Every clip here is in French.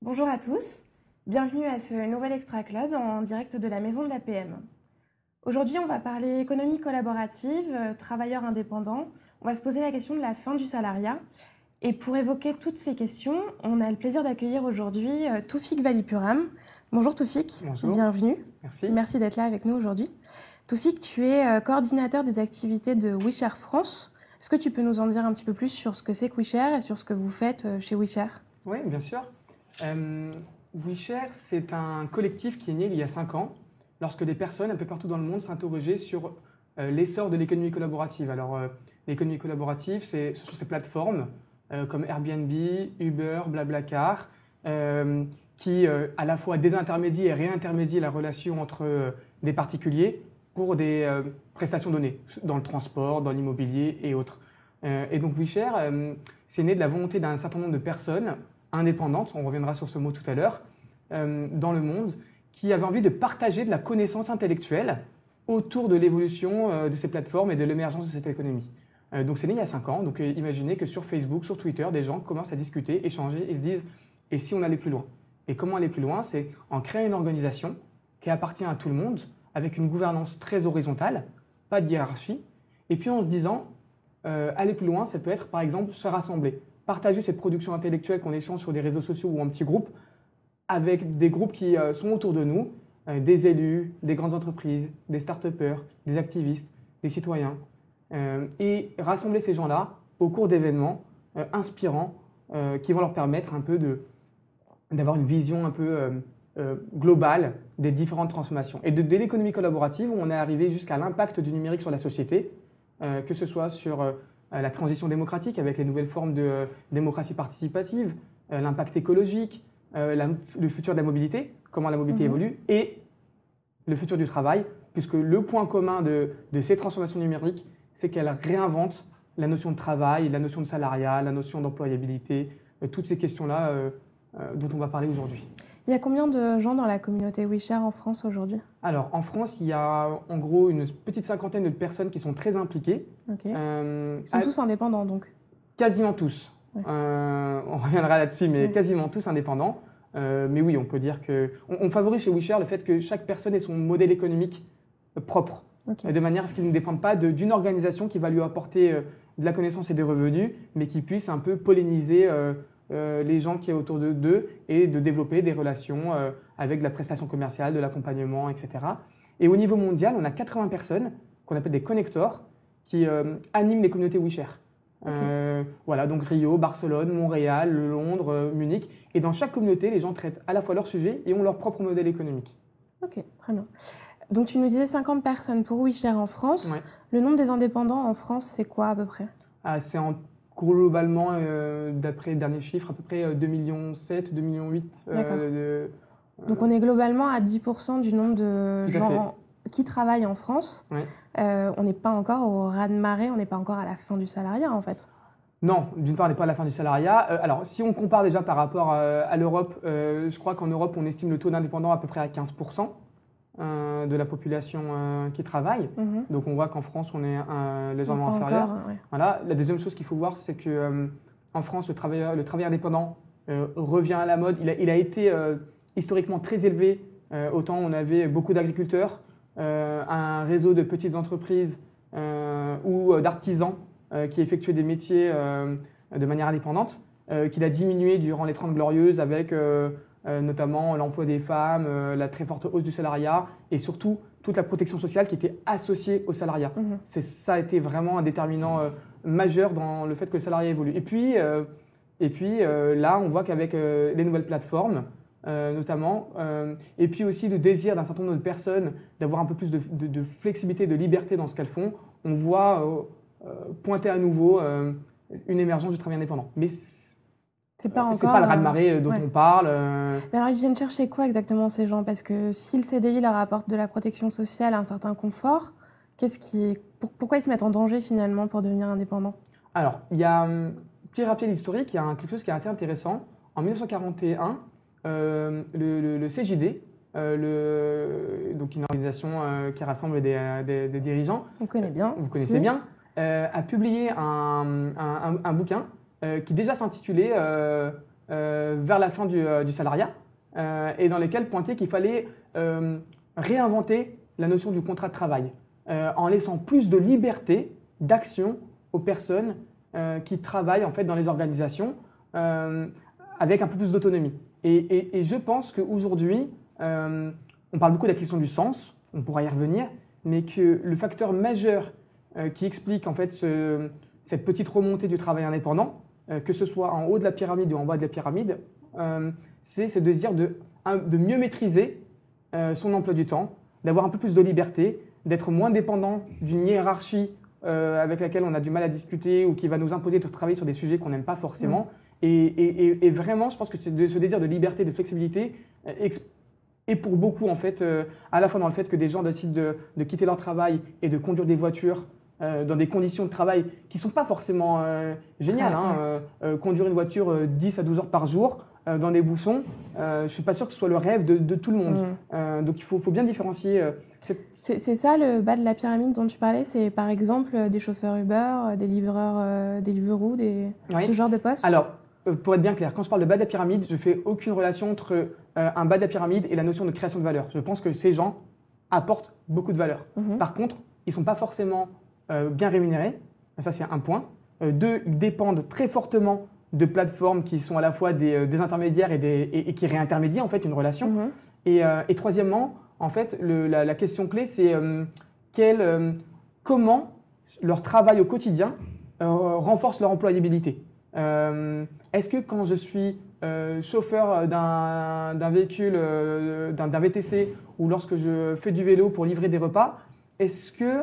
Bonjour à tous, bienvenue à ce nouvel Extra Club en direct de la maison de l'APM. Aujourd'hui, on va parler économie collaborative, euh, travailleurs indépendants. On va se poser la question de la fin du salariat. Et pour évoquer toutes ces questions, on a le plaisir d'accueillir aujourd'hui euh, Toufik Valipuram. Bonjour Toufik, Bonjour. bienvenue. Merci. Merci d'être là avec nous aujourd'hui. Toufik, tu es euh, coordinateur des activités de WeShare France. Est-ce que tu peux nous en dire un petit peu plus sur ce que c'est que WeShare et sur ce que vous faites euh, chez WeShare Oui, bien sûr. Euh, WeShare, c'est un collectif qui est né il y a 5 ans, lorsque des personnes un peu partout dans le monde s'interrogeaient sur euh, l'essor de l'économie collaborative. Alors, euh, l'économie collaborative, c'est, ce sont ces plateformes comme Airbnb, Uber, Blablacar, qui à la fois désintermédient et réintermédient la relation entre des particuliers pour des euh, prestations données, dans le transport, dans l'immobilier et autres. Euh, et donc WeShare, euh, c'est né de la volonté d'un certain nombre de personnes indépendantes, on reviendra sur ce mot tout à l'heure, dans le monde, qui avaient envie de partager de la connaissance intellectuelle autour de l'évolution de ces plateformes et de l'émergence de cette économie. Donc c'est né il y a 5 ans, donc imaginez que sur Facebook, sur Twitter, des gens commencent à discuter, échanger et se disent et si on allait plus loin? Et comment aller plus loin? C'est en créant une organisation qui appartient à tout le monde, avec une gouvernance très horizontale, pas de hiérarchie, et puis en se disant euh, aller plus loin, ça peut être par exemple se rassembler, partager cette production intellectuelle qu'on échange sur des réseaux sociaux ou en petits groupes avec des groupes qui euh, sont autour de nous, euh, des élus, des grandes entreprises, des start-upers, des activistes, des citoyens, et rassembler ces gens-là au cours d'événements inspirants qui vont leur permettre un peu d'avoir une vision un peu euh, globale des différentes transformations. Et de, de l'économie collaborative, on est arrivé jusqu'à l'impact du numérique sur la société, euh, que ce soit sur euh, la transition démocratique avec les nouvelles formes de euh, démocratie participative, l'impact écologique, la- le futur de la mobilité, comment la mobilité Mhm. évolue, et le futur du travail, puisque le point commun de, de ces transformations numériques, c'est qu'elles réinventent la notion de travail, la notion de salariat, la notion d'employabilité, toutes ces questions-là dont on va parler aujourd'hui. Il y a combien de gens dans la communauté WeShare en France aujourd'hui? Alors, en France, il y a en gros une petite cinquantaine de personnes qui sont très impliquées. Ok. Euh, Ils sont à- tous indépendants donc. Quasiment tous. Ouais. Euh, on reviendra là-dessus, mais Ouais. quasiment tous indépendants. Euh, mais oui, on peut dire que on, on favorise chez WeShare le fait que chaque personne ait son modèle économique propre, de manière à ce qu'il ne dépende pas d'une organisation qui va lui apporter de la connaissance et des revenus, mais qui puisse un peu polliniser euh, les gens qui est autour de- d'eux et de développer des relations euh, avec de la prestation commerciale, de l'accompagnement, etc. Et au niveau mondial, on a 80 personnes qu'on appelle des connectors qui euh, animent les communautés WeShare. Voilà, donc Rio, Barcelone, Montréal, Londres, Munich. Et dans chaque communauté, les gens traitent à la fois leur sujet et ont leur propre modèle économique. Ok, très bien. Donc tu nous disais 50 personnes pour WeShare en France. Ouais. Le nombre des indépendants en France, c'est quoi à peu près? Ah, c'est en globalement, euh, d'après les derniers chiffres, à peu près euh, 2,7 millions, 2,8 millions. D'accord. de, Donc on est globalement à 10% du nombre de à gens qui travaillent en France. Ouais. Euh, on n'est pas encore au ras de marée, on n'est pas encore à la fin du salariat en fait. Non, d'une part, on n'est pas à la fin du salariat. Euh, alors, si on compare déjà par rapport euh, à l'Europe, euh, je crois qu'en Europe, on estime le taux d'indépendants à peu près à 15% euh, de la population euh, qui travaille. Mhm. Donc, on voit qu'en France, on est euh, légèrement Pas inférieur. encore, ouais. Voilà. La deuxième chose qu'il faut voir, c'est que euh, en France, le travail, le travail indépendant revient à la mode. Il a, il a été historiquement très élevé. Autant on avait beaucoup d'agriculteurs, un réseau de petites entreprises ou d'artisans qui effectuaient des métiers de manière indépendante, qu'il a diminué durant les 30 glorieuses avec notamment l'emploi des femmes, euh, la très forte hausse du salariat et surtout toute la protection sociale qui était associée au salariat. Mhm. C'est ça a été vraiment un déterminant euh, majeur dans le fait que le salariat évolue. Et puis, euh, et puis euh, là, on voit qu'avec euh, les nouvelles plateformes, euh, notamment, euh, et puis aussi le désir d'un certain nombre de personnes d'avoir un peu plus de, de- de flexibilité, de liberté dans ce qu'elles font, on voit euh, euh, pointer à nouveau euh, une émergence du travail indépendant. Mais c'est C'est pas encore. c'est pas le euh, ras-de-marée euh, dont ouais. on parle. euh, Mais alors ils viennent chercher quoi exactement ces gens? Parce que si le CDI leur apporte de la protection sociale, un certain confort, qu'est-ce qui, pour- pourquoi ils se mettent en danger finalement pour devenir indépendants? Alors, il y a, hum, petit rappel historique, il y a quelque chose qui est assez intéressant. En 1941, euh, le, le- le CJD, euh, le, donc une organisation euh, qui rassemble des, euh, des- des dirigeants, On connaît bien. vous connaissez Si. bien, a publié un, un, bouquin qui déjà s'intitulait Vers la fin du, salariat et dans lequel pointait qu'il fallait réinventer la notion du contrat de travail en laissant plus de liberté d'action aux personnes qui travaillent en fait dans les organisations avec un peu plus d'autonomie. Et, je pense qu'aujourd'hui, euh, on parle beaucoup de la question du sens, on pourra y revenir, mais que le facteur majeur euh, qui explique en fait cette petite remontée du travail indépendant, euh, que ce soit en haut de la pyramide ou en bas de la pyramide, c'est ce désir de, de mieux maîtriser son emploi du temps, d'avoir un peu plus de liberté, d'être moins dépendant d'une hiérarchie avec laquelle on a du mal à discuter ou qui va nous imposer de travailler sur des sujets qu'on n'aime pas forcément. Mmh. Et, vraiment, je pense que ce désir de liberté, de flexibilité, euh, est pour beaucoup, en fait, euh, à la fois dans le fait que des gens décident de, quitter leur travail et de conduire des voitures euh, dans des conditions de travail qui ne sont pas forcément géniales. Hein, conduire une voiture 10 à 12 heures par jour dans des bouchons, je ne suis pas sûr que ce soit le rêve de, tout le monde. Mm. donc il faut, bien différencier. c'est ça le bas de la pyramide dont tu parlais C'est par exemple des chauffeurs Uber, des livreurs, des Deliveroo, des... ce genre de poste Alors, euh, pour être bien clair, quand je parle de bas de la pyramide, je fais aucune relation entre euh, un bas de la pyramide et la notion de création de valeur. Je pense que ces gens apportent beaucoup de valeur. Mhm. Par contre, ils ne sont pas forcément euh, bien rémunérés. Ça, c'est un point. deux, ils dépendent très fortement de plateformes qui sont à la fois des, intermédiaires et, qui réintermédient en fait une relation. Mhm. Et, troisièmement, en fait, la, question clé, c'est comment leur travail au quotidien renforce leur employabilité. Euh, est-ce que quand je suis euh, chauffeur d'un véhicule, euh, d'un VTC, ou lorsque je fais du vélo pour livrer des repas, est-ce que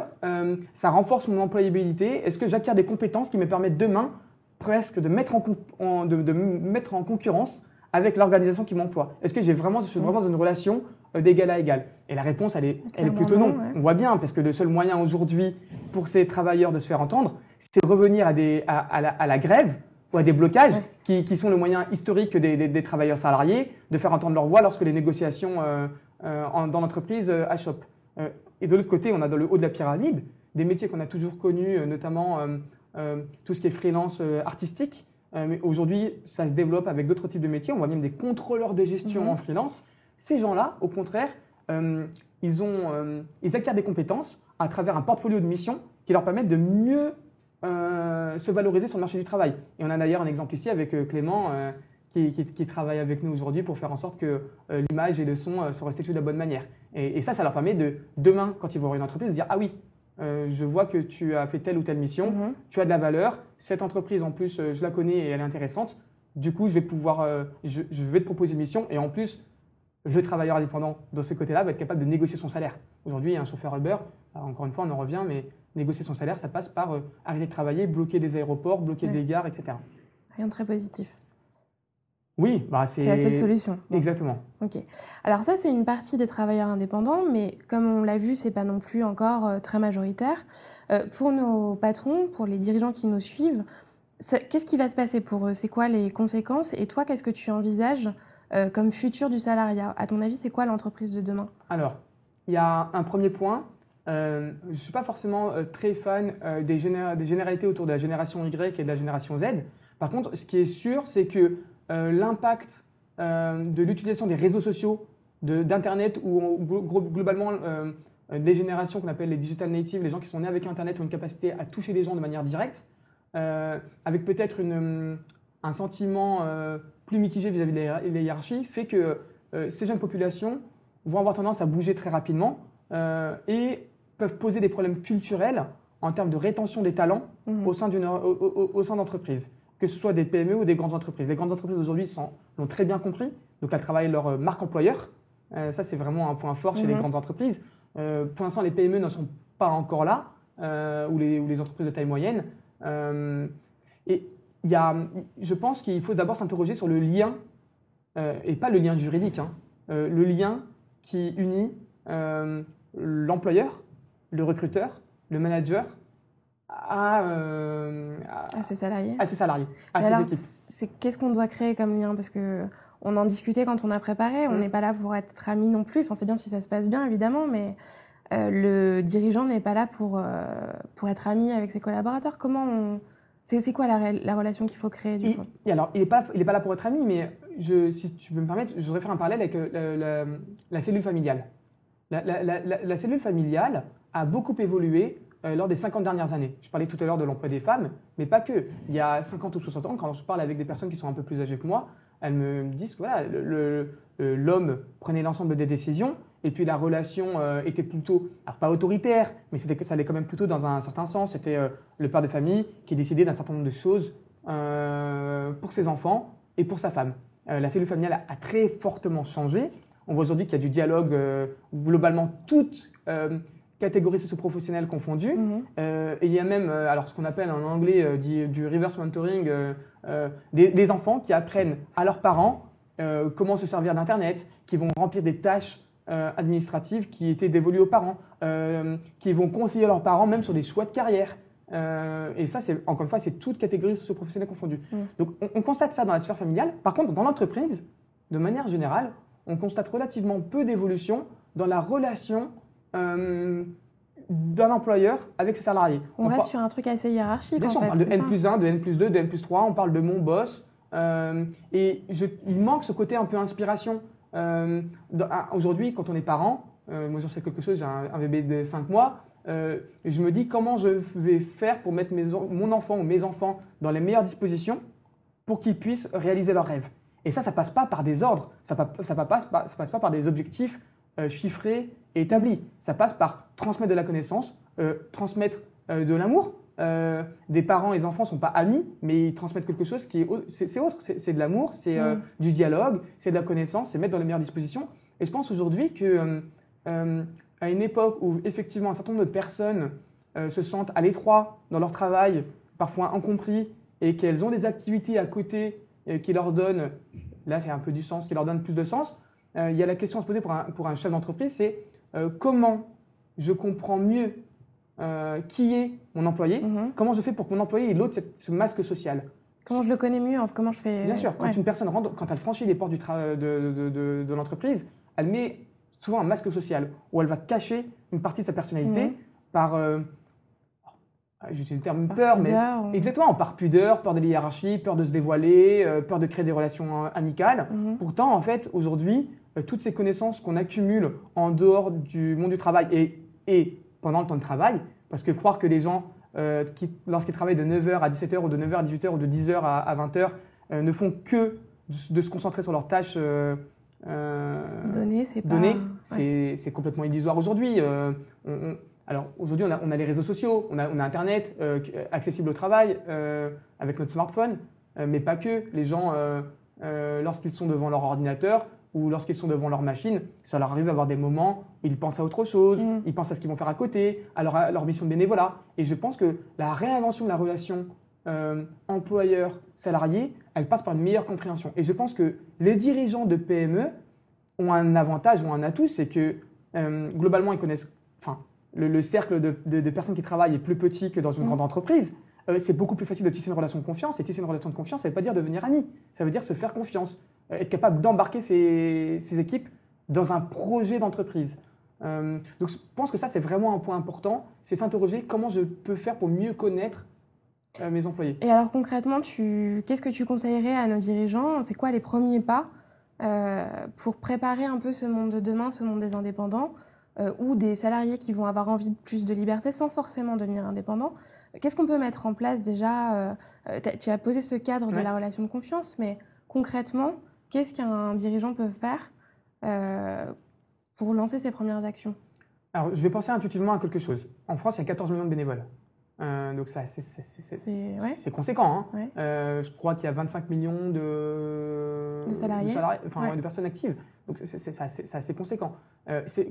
ça renforce mon employabilité? Est-ce que j'acquiers des compétences qui me permettent demain presque de mettre en, de, mettre en concurrence avec l'organisation qui m'emploie? Est-ce que j'ai vraiment, je suis vraiment dans une relation d'égal à égal? Et la réponse, elle est, elle est plutôt non. On voit bien, parce que le seul moyen aujourd'hui pour ces travailleurs de se faire entendre, c'est de revenir à, des, à, la, à la grève ou à des blocages qui, qui, sont le moyen historique des, des, travailleurs salariés de faire entendre leur voix lorsque les négociations euh, euh, dans l'entreprise euh, achoppent. Euh, et de l'autre côté, on a dans le haut de la pyramide des métiers qu'on a toujours connus, notamment tout ce qui est freelance artistique. mais aujourd'hui, ça se développe avec d'autres types de métiers. On voit même des contrôleurs de gestion mhm. en freelance. Ces gens-là, au contraire, ils, ont, ils acquièrent des compétences à travers un portfolio de missions qui leur permettent de mieux euh, se valoriser sur le marché du travail. Et on a d'ailleurs un exemple ici avec euh, Clément euh, qui, travaille avec nous aujourd'hui pour faire en sorte que l'image et le son soient restitués de la bonne manière. Et, ça, ça leur permet de, demain, quand ils vont voir une entreprise, de dire Ah oui, je vois que tu as fait telle ou telle mission, mhm. tu as de la valeur, cette entreprise en plus, je la connais et elle est intéressante. Du coup, je vais pouvoir, je, je, vais te proposer une mission et en plus, le travailleur indépendant de ce côté-là va être capable de négocier son salaire. Aujourd'hui, un chauffeur Uber, encore une fois, on en revient, mais négocier son salaire, ça passe par euh, arrêter de travailler, bloquer des aéroports, bloquer des gares, etc. Rien de très positif. Oui, bah c'est la seule solution. Exactement. Ok. Alors ça, c'est une partie des travailleurs indépendants, mais comme on l'a vu, c'est pas non plus encore euh, très majoritaire. Euh, pour nos patrons, pour les dirigeants qui nous suivent, qu'est-ce qui va se passer pour eux? C'est quoi les conséquences? Et toi, qu'est-ce que tu envisages comme futur du salariat? À ton avis, c'est quoi l'entreprise de demain? Alors, il y a un premier point, euh, je ne suis pas forcément euh, très fan euh, des, généralités autour de la génération Y et de la génération Z. Par contre, ce qui est sûr, c'est que l'impact de l'utilisation des réseaux sociaux, d'Internet ou globalement des générations qu'on appelle les digital natives, les gens qui sont nés avec Internet ont une capacité à toucher les gens de manière directe, avec peut-être un sentiment plus mitigé vis-à-vis -vis des hiérarchies, fait que ces jeunes populations vont avoir tendance à bouger très rapidement et peuvent poser des problèmes culturels en termes de rétention des talents au sein d'une au, sein d'entreprises, que ce soit des PME ou des grandes entreprises. Les grandes entreprises aujourd'hui l'ont très bien compris, donc elles travaillent leur euh, marque employeur. Euh, ça, c'est vraiment un point fort chez les mhm. grandes entreprises. Euh, pour l'instant, les PME ne sont pas encore là, ou, les, ou, les, entreprises de taille moyenne. et y a, je pense qu'il faut d'abord s'interroger sur le lien, et pas le lien juridique, hein, le lien qui unit l'employeur le recruteur, le manager euh, à, ses salariés. À ses salariés. c'est qu'est-ce qu'on doit créer comme lien? Parce que on en discutait quand on a préparé. On mm. n'est pas là pour être amis non plus. Enfin, c'est bien si ça se passe bien, évidemment, mais le dirigeant n'est pas là pour, pour être ami avec ses collaborateurs. Comment on... C'est quoi la, la relation qu'il faut créer du coup? et alors, il n'est pas, il pas là pour être ami, mais je, si tu peux me permettre, je voudrais faire un parallèle avec la, cellule familiale. La, cellule familiale a beaucoup évolué lors des 50 dernières années. Je parlais tout à l'heure de l'emploi des femmes, mais pas que. Il y a 50 ou 60 ans, quand je parle avec des personnes qui sont un peu plus âgées que moi, elles me disent que voilà, l'homme prenait l'ensemble des décisions et puis la relation euh, était plutôt, alors pas autoritaire, mais ça allait quand même plutôt dans un certain sens. C'était euh, le père de famille qui décidait d'un certain nombre de choses euh, pour ses enfants et pour sa femme. la cellule familiale a, très fortement changé. On voit aujourd'hui qu'il y a du dialogue globalement toutes catégories socio-professionnelles confondues. Mhm. et il y a même, alors ce qu'on appelle en anglais du, reverse mentoring, des, des, enfants qui apprennent à leurs parents comment se servir d'Internet, qui vont remplir des tâches euh, administratives qui étaient dévolues aux parents, euh, qui vont conseiller leurs parents même sur des choix de carrière. Euh, et ça, c'est encore une fois, c'est toute catégorie socio-professionnelle confondue. Mm. Donc, on, constate ça dans la sphère familiale. Par contre, dans l'entreprise, de manière générale, on constate relativement peu d'évolution dans la relation d'un employeur avec ses salariés. On, reste sur un truc assez hiérarchique. Bien en on parle de N plus 1, de N plus 2, de N plus 3, on parle de mon boss. et je, il manque ce côté un peu inspiration. Euh, aujourd'hui, quand on est parent, euh, moi j'en sais quelque chose, j'ai un, bébé de 5 mois, euh, je me dis comment je vais faire pour mettre mes, mon enfant ou mes enfants dans les meilleures dispositions pour qu'ils puissent réaliser leurs rêves. Et ça, ça passe pas par des ordres, ça, ça, passe, pas, ça passe pas par des objectifs chiffrés et établis. Ça passe par transmettre de la connaissance, transmettre de l'amour, euh, des parents et des enfants sont pas amis, mais ils transmettent quelque chose qui est c'est autre, c'est de l'amour, c'est euh, mm. du dialogue, c'est de la connaissance, c'est mettre dans les meilleures dispositions. Et je pense aujourd'hui que euh, à une époque où effectivement un certain nombre de personnes se sentent à l'étroit dans leur travail, parfois incompris, et qu'elles ont des activités à côté qui leur donnent, là c'est un peu du sens, qui leur donnent plus de sens. il y a la question à se poser pour un, pour un chef d'entreprise, c'est comment je comprends mieux euh, qui est mon employé, mhm. comment je fais pour que mon employé ait l'autre ce masque social? Comment je le connais mieux Comment je fais Bien sûr, quand une personne rentre, quand elle franchit les portes du de, de, de, l'entreprise, elle met souvent un masque social où elle va cacher une partie de sa personnalité mhm. par euh, j'utilise le terme peur, mais exactement, par pudeur, peur de la peur de se dévoiler, euh, peur de créer des relations amicales. Mhm. Pourtant, en fait, aujourd'hui, toutes ces connaissances qu'on accumule en dehors du monde du travail et, et pendant le temps de travail. Parce que croire que les gens, euh, lorsqu'ils travaillent de 9h à 17h ou de 9h à 18h ou de 10h à, 20h, euh, ne font que de, se concentrer sur leurs tâches euh, données, c'est c'est complètement illusoire aujourd'hui. alors aujourd'hui, on a, on a, les réseaux sociaux, on a, on a Internet accessible au travail avec notre smartphone, mais pas que. Les gens, lorsqu'ils sont devant leur ordinateur, ou lorsqu'ils sont devant leur machine, ça leur arrive d'avoir des moments où ils pensent à autre chose, mm. ils pensent à ce qu'ils vont faire à côté, à leur, mission de bénévolat. Et je pense que la réinvention de la relation euh, employeur-salarié, elle passe par une meilleure compréhension. Et je pense que les dirigeants de PME ont un avantage ou un atout, c'est que euh, globalement, ils connaissent, enfin, le, cercle de, personnes qui travaillent est plus petit que dans une mm. grande entreprise. Euh, c'est beaucoup plus facile de tisser une relation de confiance. Et tisser une relation de confiance, ça ne veut pas dire devenir ami. Ça veut dire se faire confiance. Euh, être capable d'embarquer ses, équipes dans un projet d'entreprise. Euh, donc je pense que ça, c'est vraiment un point important. C'est s'interroger comment je peux faire pour mieux connaître mes employés. Et alors concrètement, qu'est-ce que tu conseillerais à nos dirigeants? C'est quoi les premiers pas pour préparer un peu ce monde de demain, ce monde des indépendants ou des salariés qui vont avoir envie de plus de liberté sans forcément devenir indépendants? Qu'est-ce qu'on peut mettre en place déjà euh, euh, Tu as posé ce cadre de la relation de confiance, mais concrètement, qu'est-ce qu'un dirigeant peut faire euh, pour lancer ses premières actions? Alors, je vais penser intuitivement à quelque chose. En France, il y a 14 millions de bénévoles. donc ça, c'est conséquent. Hein. je crois qu'il y a 25 millions de, salariés, de, personnes actives. Donc c'est assez conséquent.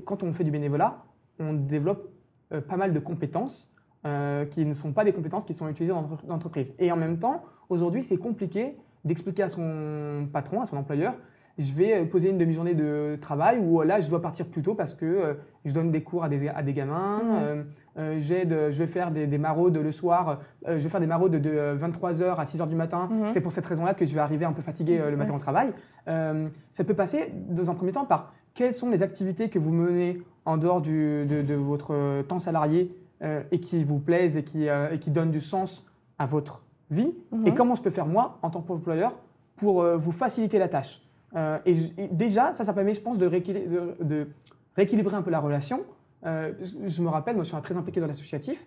quand on fait du bénévolat, on développe pas mal de compétences euh, qui ne sont pas des compétences qui sont utilisées dans l'entreprise. Et en même temps, aujourd'hui, c'est compliqué d'expliquer à son patron, à son employeur, je vais euh, poser une demi-journée de travail ou là, je dois partir plus tôt parce que euh, je donne des cours à des, à des gamins, mmh. je vais faire des, des, maraudes le soir, je vais faire des maraudes de 23h à 6h du matin. Mmh. C'est pour cette raison-là que je vais arriver un peu fatigué le matin au travail. ça peut passer, dans un premier temps, par quelles sont les activités que vous menez en dehors du, de, de, votre temps salarié euh, et qui vous plaisent et qui, euh, et qui donnent du sens à votre vie Mhm. et comment je peux faire moi en tant qu'employeur pour euh, vous faciliter la tâche. Euh, et, je- et déjà, ça, ça permet, je pense, de, rééquili- de- de rééquilibrer un peu la relation. Euh, je- me rappelle, moi, je suis très impliqué dans l'associatif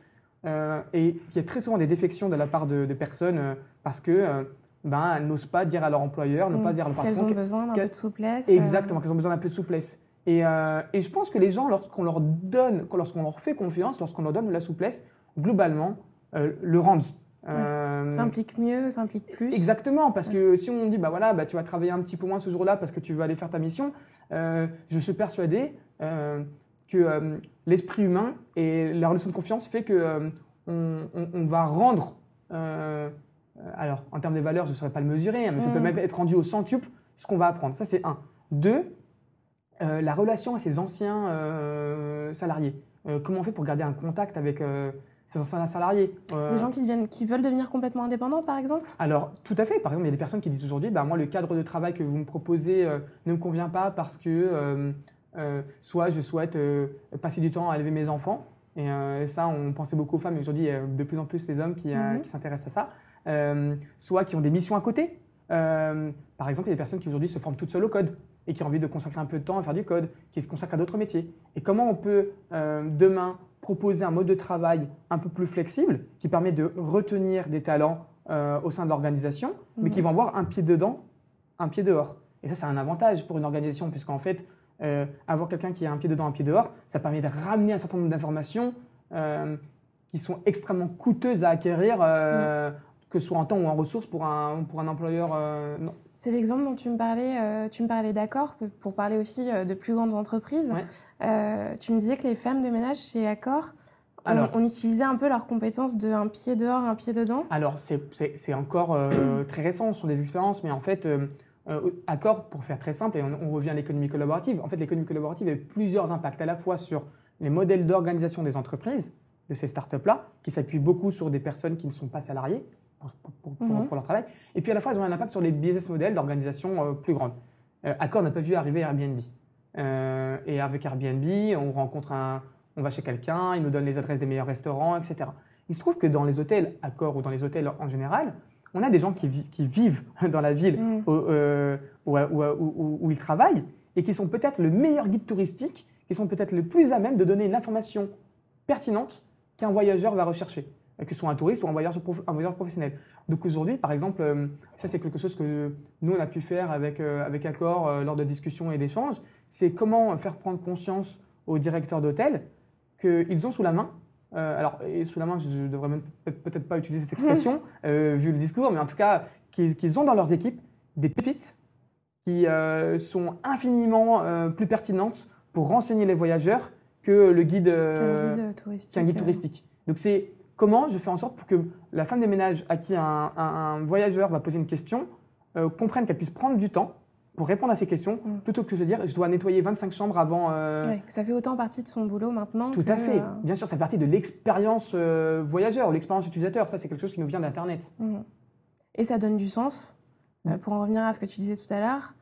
et il y a très souvent des défections de la part de, de personnes parce que ben, elles n'osent pas dire à leur employeur, n'osent Mm. pas dire à leur Qu'elles patron ont besoin d'un qu'elles- peu de souplesse. euh, Exactement, qu'elles ont besoin d'un peu de souplesse. Et, euh, et je pense que les gens, lorsqu'on leur donne, lorsqu'on leur fait confiance, lorsqu'on leur donne de la souplesse, globalement, euh, le rendent. Euh, Ça implique mieux, ça implique plus. Exactement, parce que si on dit, bah voilà, bah, tu vas travailler un petit peu moins ce jour-là parce que tu veux aller faire ta mission, euh, je suis persuadé euh, que euh, l'esprit humain et la relation de confiance fait que on, on- on va rendre, alors en termes des valeurs, je ne saurais pas le mesurer, hein, mais ça peut Mm. même être rendu au centuple ce qu'on va apprendre. Ça, c'est un. Deux, la relation à ses anciens salariés. Comment on fait pour garder un contact avec ses anciens salariés Euh, Des gens qui, viennent, qui veulent devenir complètement indépendants, par exemple? Alors, tout à fait. Par exemple, il y a des personnes qui disent aujourd'hui, bah, moi, le cadre de travail que vous me proposez euh, ne me convient pas parce que euh, soit je souhaite passer du temps à élever mes enfants, et ça, on pensait beaucoup aux femmes, mais aujourd'hui, il y a de plus en plus les hommes qui, Mhm. qui s'intéressent à ça, soit qui ont des missions à côté. Par exemple, il y a des personnes qui aujourd'hui se forment toutes seules au code et qui ont envie de consacrer un peu de temps à faire du code, qui se consacrent à d'autres métiers. Et comment on peut demain proposer un mode de travail un peu plus flexible qui permet de retenir des talents euh, au sein de l'organisation, mais qui vont avoir un pied dedans, un pied dehors. Et ça, c'est un avantage pour une organisation, puisqu'en fait, euh, avoir quelqu'un qui a un pied dedans, un pied dehors, ça permet de ramener un certain nombre d'informations euh, qui sont extrêmement coûteuses à acquérir, que ce soit en temps ou en ressources pour un, pour un employeur. euh. C'est l'exemple dont tu me parlais. euh, tu me parlais d'accord pour- parler aussi euh, de plus grandes entreprises. Ouais. Euh, tu me disais que les femmes de ménage chez Accor, on, Alors. on utilisait un peu leurs compétences de un pied dehors, un pied dedans. Alors, c'est- encore très récent, ce sont des expériences, mais en fait, Accor, pour faire très simple, et on, on revient à l'économie collaborative, en fait, l'économie collaborative a plusieurs impacts, à la fois sur les modèles d'organisation des entreprises, de ces startups-là, qui s'appuient beaucoup sur des personnes qui ne sont pas salariées pour, pour- pour- Mhm. pour leur travail, et puis à la fois, elles ont un impact sur les business models d'organisation euh, plus grandes. Euh, Accor n'a pas vu arriver Airbnb. Euh, et avec Airbnb, on rencontre un, on va chez quelqu'un, il nous donne les adresses des meilleurs restaurants, etc. Il se trouve que dans les hôtels Accor ou dans les hôtels en général, on a des gens qui, vi- qui vivent dans la ville Mm. où, euh, où, où- où- où ils travaillent et qui sont peut-être le meilleur guide touristique, qui sont peut-être le plus à même de donner une information pertinente qu'un voyageur va rechercher, que ce soit un touriste ou un voyageur, prof- un voyageur professionnel. Donc aujourd'hui, par exemple, euh, ça c'est quelque chose que nous on a pu faire avec, euh, avec Accor euh, lors de discussions et d'échanges, c'est comment faire prendre conscience aux directeurs d'hôtel qu'ils ont sous la main, euh, alors et sous la main, je ne devrais peut-être pas utiliser cette expression euh, vu le discours, mais en tout cas qu'ils ont dans leurs équipes des pépites qui euh, sont infiniment plus pertinentes pour renseigner les voyageurs que le guide, guide touristique. qu'un guide touristique. Donc c'est comment je fais en sorte pour que la femme des ménages à qui un, un- un voyageur va poser une question euh, comprenne qu'elle puisse prendre du temps pour répondre à ces questions, Mm. plutôt que de se dire je dois nettoyer 25 chambres avant. euh, ouais, ça fait autant partie de son boulot maintenant. Tout que, à fait. euh, Bien sûr, ça fait partie de l'expérience voyageur, l'expérience utilisateur. Ça, c'est quelque chose qui nous vient d'Internet. Mhm. Et ça donne du sens, Mhm. pour en revenir à ce que tu disais tout à l'heure,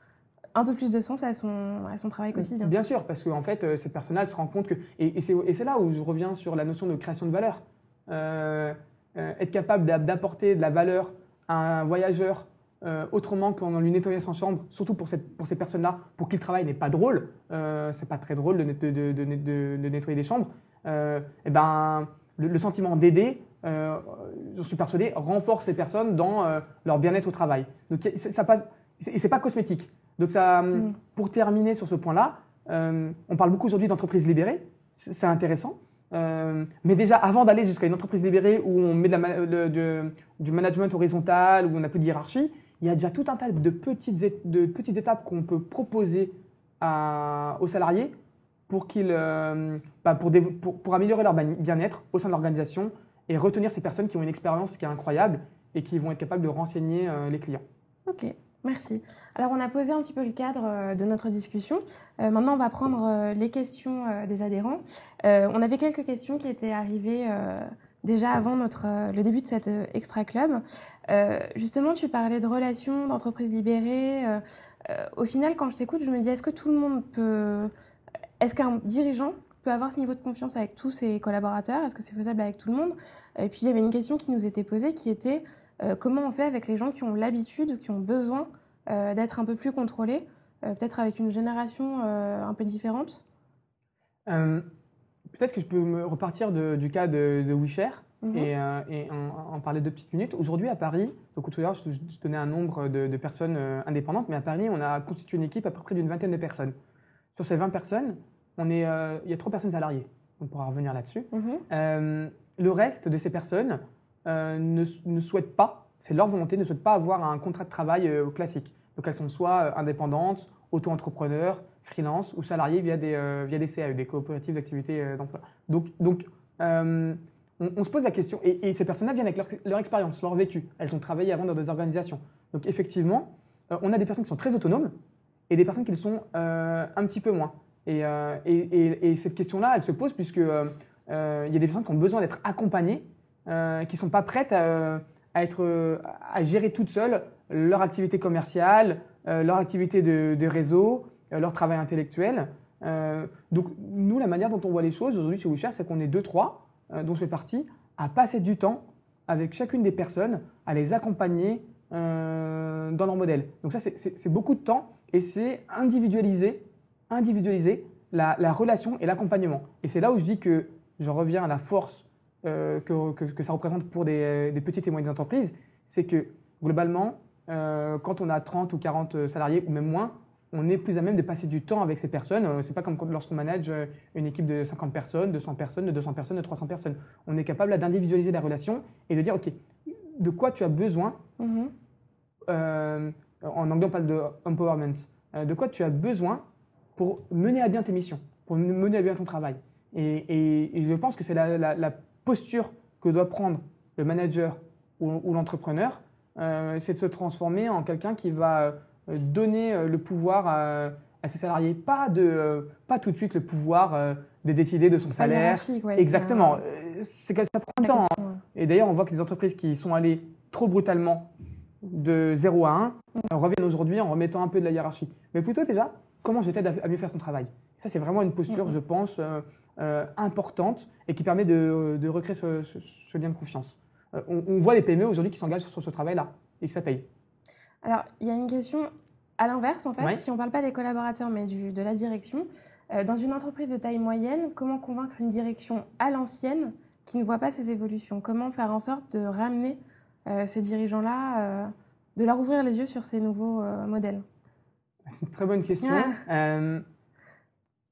un peu plus de sens à son, à son travail quotidien. Bien sûr, parce qu'en fait, euh, cette personne-là, elle se rend compte que. Et c'est là où je reviens sur la notion de création de valeur. Euh, euh, être capable d'a- d'apporter de la valeur à un voyageur euh, autrement qu'en lui nettoyant sa chambre, surtout pour, cette, pour ces personnes-là, pour qui le travail n'est pas drôle. Euh, c'est pas très drôle de, net- de, de, de, de- de nettoyer des chambres. Euh, et ben, le, le sentiment d'aider, j'en suis persuadé, renforce ces personnes dans leur bien-être au travail. Donc ça passe. Et c'est pas cosmétique. Donc ça, Mm. pour terminer sur ce point-là, on parle beaucoup aujourd'hui d'entreprises libérées. C'est intéressant. Euh, mais déjà, avant d'aller jusqu'à une entreprise libérée où on met de du management horizontal, où on n'a plus de hiérarchie, il y a déjà tout un tas de petites, de petites étapes qu'on peut proposer aux salariés pour, euh, bah, pour, pour- améliorer leur bien-être au sein de l'organisation et retenir ces personnes qui ont une expérience qui est incroyable et qui vont être capables de renseigner euh, les clients. Ok, merci. Alors on a posé un petit peu le cadre euh, de notre discussion. Euh, maintenant on va prendre euh, les questions des adhérents. On avait quelques questions qui étaient arrivées déjà avant notre, le début de cet Extra Club. justement, tu parlais de relations, d'entreprises libérées. au final, quand je t'écoute, je me dis, est-ce que tout le monde peut... Est-ce qu'un dirigeant peut avoir ce niveau de confiance avec tous ses collaborateurs? Est-ce que c'est faisable avec tout le monde? Et puis, il y avait une question qui nous était posée qui était euh, comment on fait avec les gens qui ont l'habitude, qui ont besoin euh, d'être un peu plus contrôlés, euh, peut-être avec une génération un peu différente? Peut-être que je peux me repartir du cas de, de WeShare mhm. et, en, parler deux petites minutes. Aujourd'hui, à Paris, donc tout à l'heure, je, je, donnais un nombre de, personnes indépendantes, mais à Paris, on a constitué une équipe à peu près d'une vingtaine de personnes. Sur ces 20 personnes, on est, il y a trois personnes salariées. On pourra revenir là-dessus. Mhm. le reste de ces personnes euh, ne, ne, souhaitent pas, c'est leur volonté, ne souhaitent pas avoir un contrat de travail euh, classique. Donc elles sont soit euh, indépendantes, auto-entrepreneurs, freelance ou salariés via des, via des CAE, des coopératives d'activité d'emploi. Donc, donc on, se pose la question, et, ces personnes-là viennent avec leur, expérience, leur vécu. Elles ont travaillé avant dans des organisations. Donc effectivement, on a des personnes qui sont très autonomes et des personnes qui le sont un petit peu moins. Et, et, et cette question-là, elle se pose puisque il y a des personnes qui ont besoin d'être accompagnées euh, qui sont pas prêtes à, être, à gérer toutes seules leur activité commerciale, euh, leur activité de, réseau, euh, leur travail intellectuel. donc nous, la manière dont on voit les choses aujourd'hui chez WeShare, c'est qu'on est deux, trois, dont je fais partie, à passer du temps avec chacune des personnes, à les accompagner dans leur modèle. Donc ça, c'est beaucoup de temps et c'est individualiser, individualiser la relation et l'accompagnement. Et c'est là où je dis que je reviens à la force euh, que, que, ça représente pour des, des, petites et moyennes entreprises, c'est que globalement, euh, quand on a 30 ou 40 salariés ou même moins, on est plus à même de passer du temps avec ces personnes. Euh, c'est pas comme lorsqu'on manage une équipe de 50 personnes, de 100 personnes, de 200 personnes, de 300 personnes. On est capable d'individualiser la relation et de dire, OK, de quoi tu as besoin euh, En anglais, on parle de empowerment. de quoi tu as besoin pour mener à bien tes missions, pour mener à bien ton travail. Et, et, et je pense que c'est la, la, la posture que doit prendre le manager ou, l'entrepreneur, euh, c'est de se transformer en quelqu'un qui va euh, donner euh, le pouvoir à, ses salariés, pas de, pas tout de suite le pouvoir de décider de son salaire. Exactement. C'est que ça prend du temps. Hein. Et d'ailleurs, on voit que les entreprises qui sont allées trop brutalement de 0 à 1 mm. reviennent aujourd'hui en remettant un peu de la hiérarchie. Mais plutôt déjà, comment je t'aide à mieux faire ton travail? Ça, c'est vraiment une posture, je pense, euh, importante et qui permet de, de recréer ce, ce, lien de confiance. Euh, on, voit des PME aujourd'hui qui s'engagent sur ce travail-là et que ça paye. Alors, il y a une question à l'inverse, en fait, si on ne parle pas des collaborateurs, mais du, de la direction. Euh, dans une entreprise de taille moyenne, comment convaincre une direction à l'ancienne qui ne voit pas ces évolutions? Comment faire en sorte de ramener ces dirigeants-là, de leur ouvrir les yeux sur ces nouveaux modèles? C'est une très bonne question.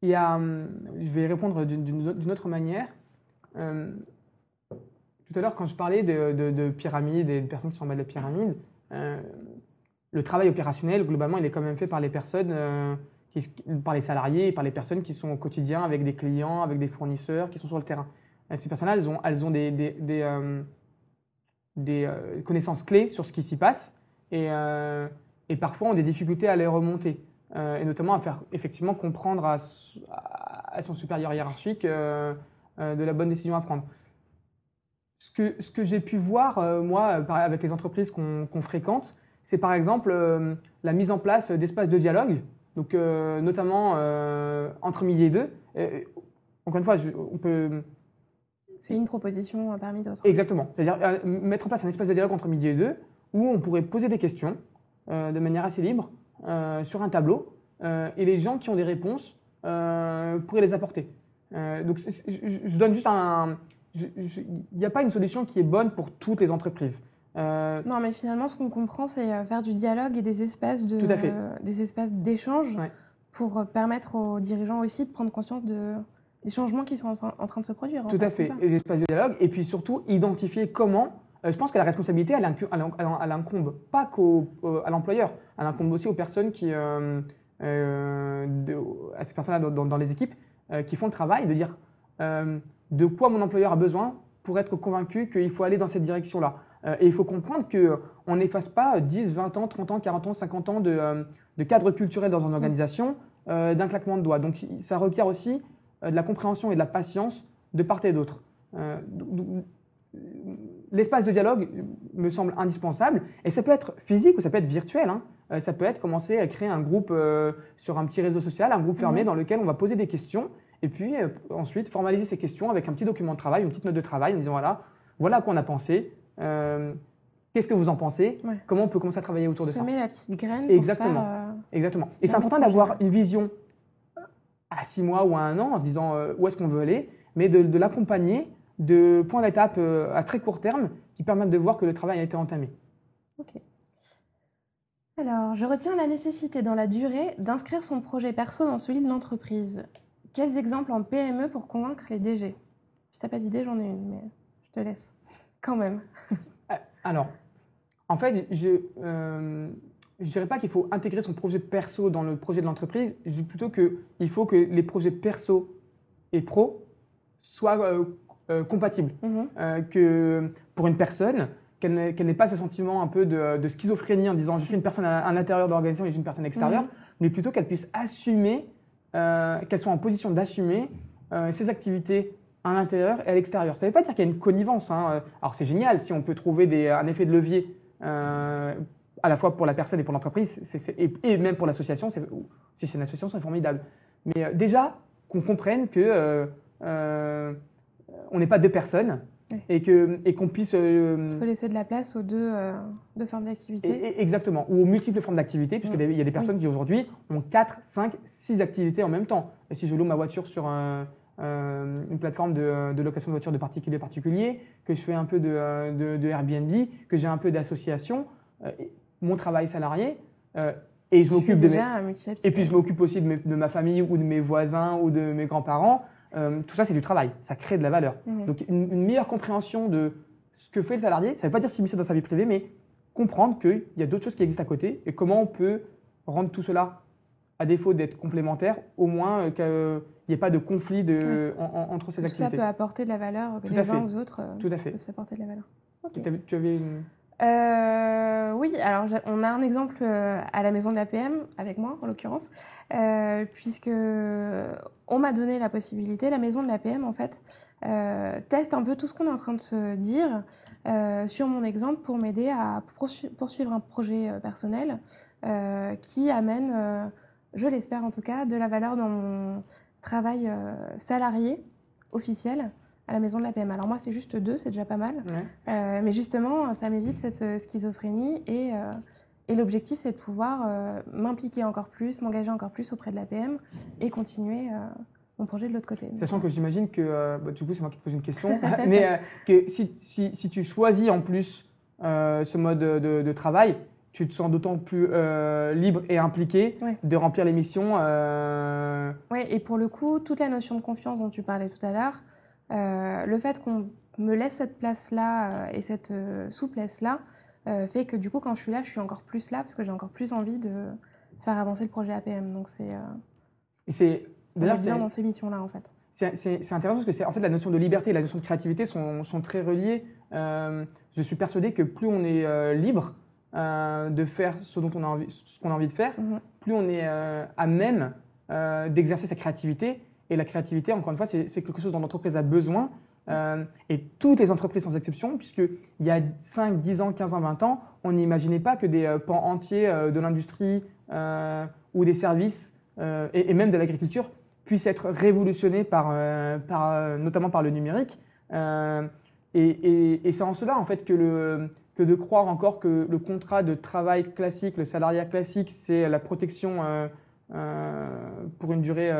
Hum, je vais répondre d'une autre manière. Euh, tout à l'heure, quand je parlais de, de, de, pyramide et de personnes qui sont en bas de la pyramide, euh, le travail opérationnel, globalement, il est quand même fait par les personnes, euh, par les salariés et par les personnes qui sont au quotidien avec des clients, avec des fournisseurs, qui sont sur le terrain. ces personnes-là, elles ont, des, des connaissances clés sur ce qui s'y passe et parfois ont des difficultés à les remonter. Euh, et notamment à faire effectivement comprendre à, à son supérieur hiérarchique euh, euh, de la bonne décision à prendre. Ce que, ce que j'ai pu voir, moi, avec les entreprises qu'on fréquente, c'est par exemple la mise en place d'espaces de dialogue, donc notamment entre midi et deux. encore une fois, on peut... C'est une proposition parmi d'autres. Exactement. C'est-à-dire mettre en place un espace de dialogue entre midi et deux où on pourrait poser des questions de manière assez libre sur un tableau euh, et les gens qui ont des réponses euh, pourraient les apporter. donc je, donne juste un... Il n'y a pas une solution qui est bonne pour toutes les entreprises. Non, mais finalement, ce qu'on comprend, c'est faire du dialogue et des espaces de, des espaces d'échange pour permettre aux dirigeants aussi de prendre conscience de, des changements qui sont en, train de se produire. Tout à fait. Et des espaces de dialogue, et puis surtout identifier comment euh, je pense que la responsabilité, elle, incombe pas qu'à l'employeur, elle incombe aussi aux personnes qui, euh, euh, à ces personnes-là dans, les équipes qui font le travail, de dire de quoi mon employeur a besoin pour être convaincu qu'il faut aller dans cette direction-là. et il faut comprendre qu'on n'efface pas 10, 20 ans, 30 ans, 40 ans, 50 ans de, de cadre culturel dans une organisation d'un claquement de doigts. Donc ça requiert aussi de la compréhension et de la patience de part et d'autre l'espace de dialogue me semble indispensable. Et ça peut être physique ou ça peut être virtuel. Hein. Euh, ça peut être commencer à créer un groupe euh, sur un petit réseau social, un groupe fermé Mhm. dans lequel on va poser des questions. Et puis euh, ensuite formaliser ces questions avec un petit document de travail, une petite note de travail en disant voilà, voilà à quoi on a pensé. Qu'est-ce que vous en pensez Ouais. Comment on peut commencer à travailler autour de ça Semer la petite graine Exactement. pour faire... Exactement. Et c'est important d'avoir une vision à six mois ou à un an en se disant où est-ce qu'on veut aller, mais de, de l'accompagner de points d'étape euh, à très court terme qui permettent de voir que le travail a été entamé. Alors, je retiens la nécessité dans la durée d'inscrire son projet perso dans celui de l'entreprise. Quels exemples en PME pour convaincre les DG Si t'as pas d'idée, j'en ai une, mais je te laisse. Quand même. Alors, en fait, je ne dirais pas qu'il faut intégrer son projet perso dans le projet de l'entreprise. Je dis plutôt qu'il faut que les projets perso et pro soient euh, euh, compatibles. Mhm. Euh, que pour une personne, qu'elle n'ait pas ce sentiment un peu de, de schizophrénie en disant je suis une personne à, à l'intérieur de l'organisation et je suis une personne extérieure, Mhm. mais plutôt qu'elle puisse assumer, euh, qu'elle soit en position d'assumer ses activités à l'intérieur et à l'extérieur. Ça ne veut pas dire qu'il y a une connivence. hein. Alors c'est génial si on peut trouver des, un effet de levier à la fois pour la personne et pour l'entreprise, et, et même pour l'association, si c'est une association, c'est formidable. Mais déjà qu'on comprenne que on n'est pas deux personnes et que et qu'on puisse euh, Il faut laisser de la place aux deux, euh, deux formes d'activité. exactement ou aux multiples formes d'activité puisqu'il y a des- il y a des personnes qui aujourd'hui ont 4, 5, 6 activités en même temps. Et si je loue ma voiture sur un- euh, une plateforme de, de location de voiture de particulier particulier, que je fais un peu de, euh, de- de Airbnb, que j'ai un peu d'association, euh, mon travail salarié euh, et je m'occupe de mes, et puis je m'occupe aussi de, mes- de ma famille ou de mes voisins ou de mes grands-parents. Euh, tout ça, c'est du travail. Ça crée de la valeur. Mhm. Donc une, une meilleure compréhension de ce que fait le salarié, ça ne veut pas dire s'immiscer dans sa vie privée, mais comprendre qu'il y a d'autres choses qui existent à côté et comment on peut rendre tout cela, à défaut d'être complémentaire, au moins euh, qu'il n'y ait pas de conflit de, en- en- entre ces Tout ça activités. peut apporter de la valeur, que Tout les uns aux autres euh, Tout à fait. peuvent s'apporter de la valeur. Tu avais une- Euh, oui, alors on a un exemple euh, à la maison de l'APM, avec moi en l'occurrence, euh, puisque on m'a donné la possibilité, la maison de l'APM en fait, euh, teste un peu tout ce qu'on est en train de se dire euh, sur mon exemple pour m'aider à poursu- poursuivre un projet personnel qui amène, je l'espère en tout cas, de la valeur dans mon travail salarié officiel à la maison de l'APM. Alors moi c'est juste deux, c'est déjà pas mal. Ouais. Euh, mais justement, ça m'évite cette euh, schizophrénie et, euh, et l'objectif, c'est de pouvoir euh, m'impliquer encore plus, m'engager encore plus auprès de l'APM et continuer mon projet de l'autre côté. Sachant que j'imagine que, bah, du coup, c'est moi qui te pose une question, mais que si, si, si tu choisis en plus ce mode de, de travail, tu te sens d'autant plus libre et impliqué Ouais. de remplir les missions. Ouais, et pour le coup, toute la notion de confiance dont tu parlais tout à l'heure, le fait qu'on me laisse cette place-là euh, et cette euh, souplesse-là euh, fait que du coup, quand je suis là, je suis encore plus là parce que j'ai encore plus envie de faire avancer le projet APM. Donc c'est euh, et c'est bien dans ces missions-là en fait. C'est intéressant parce que c'est en fait la notion de liberté et la notion de créativité sont, sont très reliées. Euh, je suis persuadé que plus on est euh, libre euh, de faire ce dont on a envie, ce qu'on a envie de faire, Mhm. plus on est euh, à même euh, d'exercer sa créativité. Et la créativité, encore une fois, c'est quelque chose dont l'entreprise a besoin. Euh, et toutes les entreprises sans exception, puisqu'il y a 5, 10 ans, 15 ans, 20 ans, on n'imaginait pas que des euh, pans entiers euh, de l'industrie ou des services et, même de l'agriculture puissent être révolutionnés par, par, notamment par le numérique. Et c'est en cela en fait que, le, que de croire encore que le contrat de travail classique, le salariat classique, c'est la protection pour une durée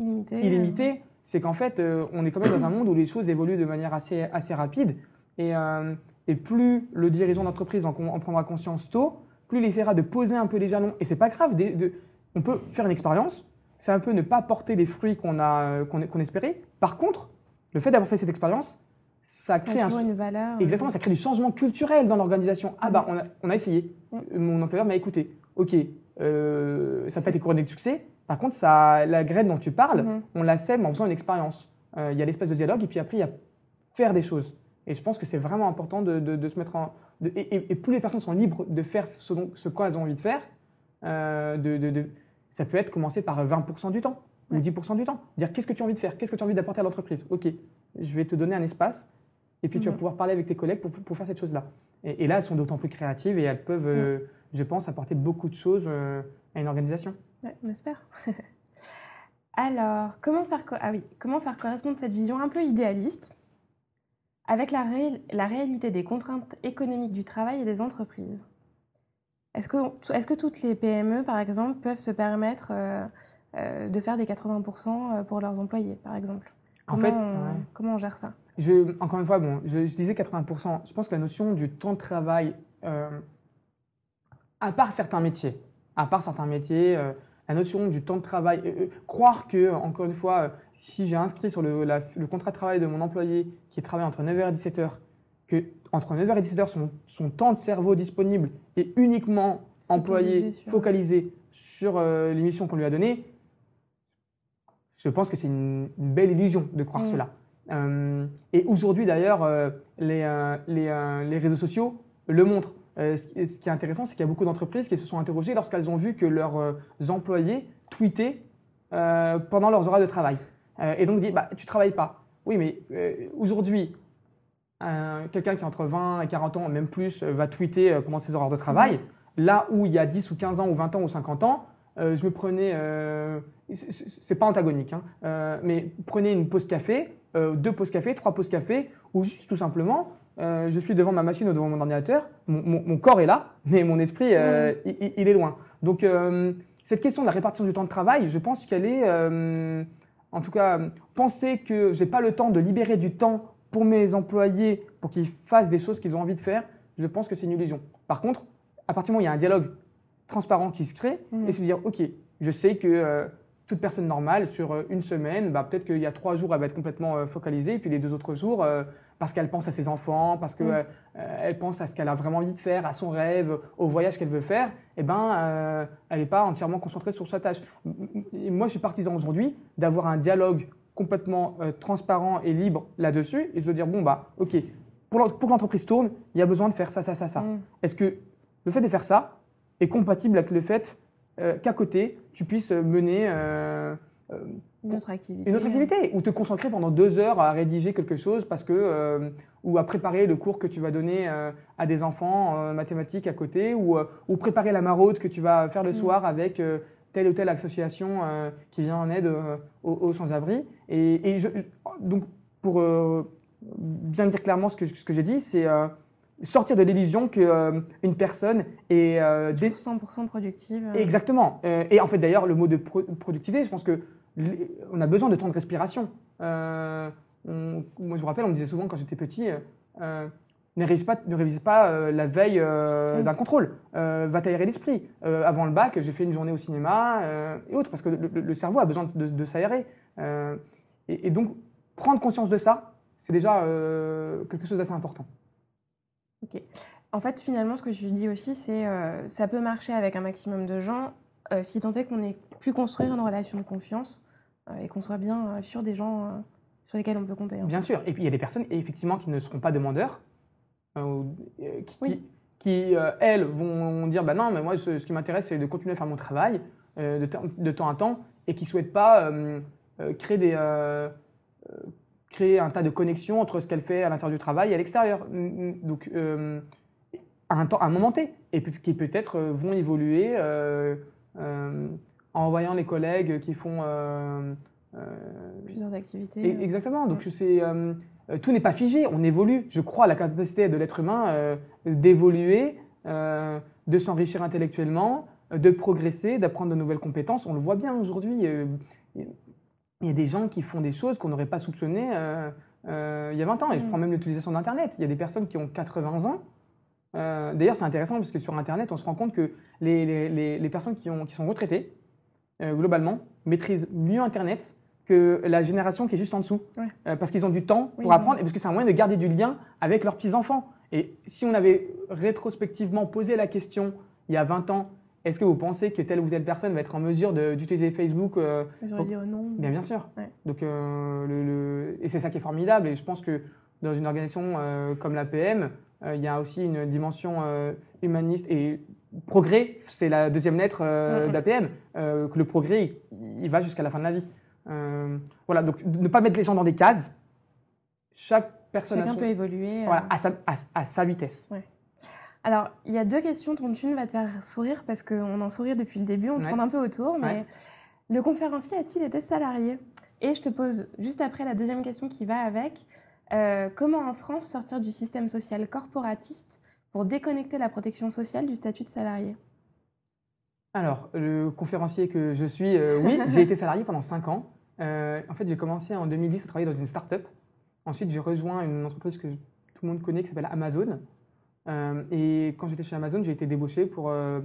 euh, Illimité. illimitée, c'est qu'en fait euh, on est quand même dans un monde où les choses évoluent de manière assez, assez rapide. Et, euh, et plus le dirigeant d'entreprise en, prendra conscience tôt, plus il essaiera de poser un peu les jalons. Et c'est pas grave, de- on peut faire une expérience, c'est un peu ne pas porter les fruits qu'on a euh, qu'on qu'on espérait. Par contre, le fait d'avoir fait cette expérience, ça crée un, une valeur. Exactement, ça crée du changement culturel dans l'organisation. Ah bah, Mm. on a, on a essayé. Mm. Mon employeur m'a écouté. Ok, euh, ça n'a pas été couronné de succès. Par contre, ça, la graine dont tu parles, Mhm. on la sème en faisant une expérience. Euh, Il y a l'espace de dialogue et puis après, il y a faire des choses. Et je pense que c'est vraiment important de, de- de se mettre en... de- et, plus les personnes sont libres de faire ce, dont, ce qu'elles ont envie de faire, euh, ça peut être commencé par 20% du temps ou Ouais. 10% du temps. Dire qu'est-ce que tu as envie de faire, qu'est-ce que tu as envie d'apporter à l'entreprise? Ok, je vais te donner un espace Et puis tu vas Mhm. pouvoir parler avec tes collègues pour, pour faire cette chose-là. Et, et là, elles sont d'autant plus créatives et elles peuvent, euh, je pense, apporter beaucoup de choses à une organisation. Ouais, on espère. Alors, comment faire, co- ah oui, comment faire correspondre cette vision un peu idéaliste avec la, ré- la réalité des contraintes économiques du travail et des entreprises? Est-ce que, est que toutes les PME, par exemple, peuvent se permettre euh, euh, de faire des 80% pour leurs employés, par exemple? En comment, fait, on, ouais. comment on gère ça? Je, encore une fois, bon, je, je disais 80%. Je pense que la notion du temps de travail, euh, à part certains métiers, à part certains métiers, euh, la notion du temps de travail, euh, euh, croire que, encore une fois, si j'ai inscrit sur le, la- le contrat de travail de mon employé qui travaille entre 9h et 17h, que entre 9h et 17h, son, son temps de cerveau disponible est uniquement employé, Focalisé sur- focalisé sur euh, les missions qu'on lui a données, je pense que c'est une, une belle illusion de croire Mm. cela. Euh, et aujourd'hui, d'ailleurs, les, les, les réseaux sociaux le montrent. Euh, ce, qui- est intéressant, c'est qu'il y a beaucoup d'entreprises qui se sont interrogées lorsqu'elles ont vu que leurs euh, employés tweetaient euh, pendant leurs horaires de travail. Et donc, dit, bah, tu travailles pas. Oui, mais aujourd'hui, quelqu'un qui a entre 20 et 40 ans, même plus, va tweeter pendant ses horaires de travail. Là où il y a 10 ou 15 ans ou 20 ans ou 50 ans, je me prenais, c'est- pas antagonique, hein, mais prenez une pause café, deux pauses café, trois pauses café, ou juste tout simplement, euh, je suis devant ma machine ou devant mon ordinateur, mon, mon- mon corps est là, mais mon esprit, euh, il, il- il est loin. Donc, euh, cette question de la répartition du temps de travail, je pense qu'elle est, en tout cas, penser que j'ai pas le temps de libérer du temps pour mes employés pour qu'ils fassent des choses qu'ils ont envie de faire, je pense que c'est une illusion. Par contre, à partir du moment où il y a un dialogue transparent qui se crée, Mhm. et se dire, OK, je sais que toute personne normale, sur une semaine, bah, peut-être qu'il y a trois jours, elle va être complètement focalisée, et puis les deux autres jours, parce qu'elle pense à ses enfants, parce qu'elle Mhm. elle pense à ce qu'elle a vraiment envie de faire, à son rêve, au voyage qu'elle veut faire, et ben, euh, elle n'est pas entièrement concentrée sur sa tâche. Et moi, je suis partisan aujourd'hui d'avoir un dialogue complètement euh, transparent et libre là-dessus, et de dire, bon, bah, OK, pour que l'entreprise tourne, il y a besoin de faire ça, ça, ça, ça. Mm. Est-ce que le fait de faire ça est compatible avec le fait euh, qu'à côté, tu puisses mener euh, euh, Une autre activité. une autre activité ou te concentrer pendant deux heures à rédiger quelque chose parce que euh, ou à préparer le cours que tu vas donner euh, à des enfants en mathématiques à côté ou, euh, ou préparer la maraude que tu vas faire le Mm. soir avec euh, telle ou telle association euh, qui vient en aide euh, aux, aux sans-abri et, et je- donc pour euh, bien dire clairement ce que, ce que j'ai dit c'est euh, sortir de l'illusion que euh, une personne est euh, dé- 100% productive. euh, Exactement. Euh, et en fait, d'ailleurs, le mot de pro- productivité, je pense que on a besoin de temps de respiration. Euh, on- moi, je vous rappelle, on me disait souvent quand j'étais petit, euh, ne révise pas, ne révise pas euh, la veille Mm. d'un contrôle. Va t'aérer l'esprit. Avant le bac, j'ai fait une journée au cinéma et autres, parce que le, cerveau a besoin de, de s'aérer. Et, et donc, prendre conscience de ça, c'est déjà quelque chose d'assez important. En fait, finalement, ce que je dis aussi, c'est euh, ça peut marcher avec un maximum de gens si tant est qu'on ait pu construire une relation de confiance et qu'on soit bien euh, sûr des gens euh, sur lesquels on peut compter. hein. Bien sûr. Et puis il y a des personnes, effectivement, qui ne seront pas demandeurs, euh, euh, qui, Oui. qui- qui, euh, elles, vont dire bah non, mais moi, ce, ce qui m'intéresse, c'est de continuer à faire mon travail euh, de, temps- de temps à temps, et qui ne souhaitent pas euh, euh, créer, des, euh, euh, créer un tas de connexions entre ce qu'elle fait à l'intérieur du travail et à l'extérieur. Donc, euh, à un, temps, à un moment T, et puis qui peut-être euh, vont évoluer euh, euh, en voyant les collègues qui font. euh, euh, Plusieurs activités. et- Exactement. Donc c'est euh, euh, tout n'est pas figé. On évolue. Je crois à la capacité de l'être humain euh, d'évoluer, euh, de s'enrichir intellectuellement, euh, de progresser, d'apprendre de nouvelles compétences. On le voit bien aujourd'hui. euh, Il y a des gens qui font des choses qu'on n'aurait pas soupçonnées euh, euh, il y a 20 ans. Et je Mm. prends même l'utilisation d'Internet. Il y a des personnes qui ont 80 ans. Euh, D'ailleurs, c'est intéressant parce que sur Internet, on se rend compte que les, les- les- les personnes qui, ont, qui sont retraitées, euh, globalement, maîtrisent mieux Internet que la génération qui est juste en dessous. Ouais. Euh, parce qu'ils ont du temps pour Oui, apprendre et parce que c'est un moyen de garder du lien avec leurs petits-enfants. Et si on avait rétrospectivement posé la question il y a 20 ans, est-ce que vous pensez que telle ou telle personne va être en mesure de- d'utiliser Facebook euh, J'aurais dit non. Bien, bien sûr. Ouais. Donc, euh, le- le- et c'est ça qui est formidable. Et je pense que dans une organisation comme l'APM, euh, il y a aussi une dimension humaniste et progrès. C'est la deuxième lettre euh, Mhm. d'APM. euh, que le progrès, il, il va jusqu'à la fin de la vie. Euh, voilà. Donc, ne pas mettre les gens dans des cases. Chaque personne Chacun a son- peut évoluer. euh. voilà, à, sa, à- à sa vitesse. Alors, il y a deux questions dont une va te faire sourire parce qu'on en sourit depuis le début, on Ouais. tourne un peu autour, mais Ouais. le conférencier a-t-il été salarié? Et je te pose juste après la deuxième question qui va avec. comment en France sortir du système social corporatiste pour déconnecter la protection sociale du statut de salarié Alors, le conférencier que je suis, euh, oui, j'ai été salarié pendant 5 ans. Euh, en fait, j'ai commencé en 2010 à travailler dans une start-up. Ensuite, j'ai rejoint une entreprise que tout le monde connaît qui s'appelle Amazon. Euh, et quand j'étais chez Amazon, j'ai été débauché pour, euh,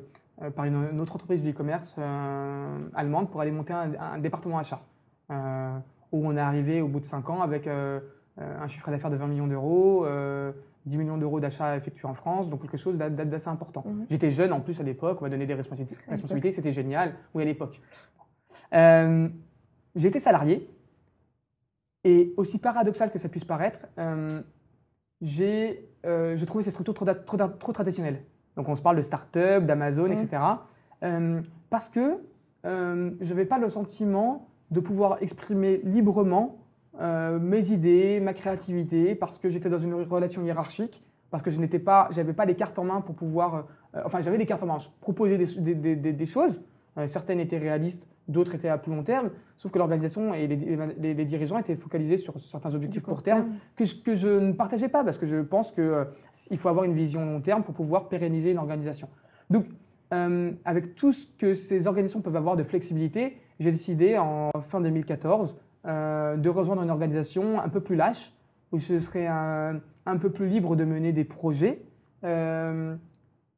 par une, une autre entreprise du e-commerce euh, allemande pour aller monter un, un département achat. Où on est arrivé au bout de 5 ans avec un chiffre d'affaires de 20 millions d'euros, 10 millions d'euros d'achats effectués en France, donc quelque chose d'a- d'a- d'assez important. Mhm. J'étais jeune en plus à l'époque, on m'a donné des responsabilités, c'était génial, oui à l'époque. Euh, j'ai été salarié, et aussi paradoxal que ça puisse paraître, euh, j'ai, euh, je trouvais ces structures trop, traditionnelles. Donc on se parle de start-up, d'Amazon, Mhm. etc. Euh, parce que je n'avais pas le sentiment de pouvoir exprimer librement euh, mes idées, ma créativité, parce que j'étais dans une relation hiérarchique, parce que je n'étais pas, j'avais pas les cartes en main pour pouvoir, euh, enfin j'avais les cartes en main, je proposais des, des- des- des- des choses, euh, certaines étaient réalistes, d'autres étaient à plus long terme, sauf que l'organisation et les, les- les dirigeants étaient focalisés sur certains objectifs court terme que je, que je ne partageais pas parce que je pense qu'il faut avoir une vision long terme pour pouvoir pérenniser une organisation. Donc, avec tout ce que ces organisations peuvent avoir de flexibilité, j'ai décidé en fin 2014 euh, de rejoindre une organisation un peu plus lâche, où je serais un, un peu plus libre de mener des projets, euh,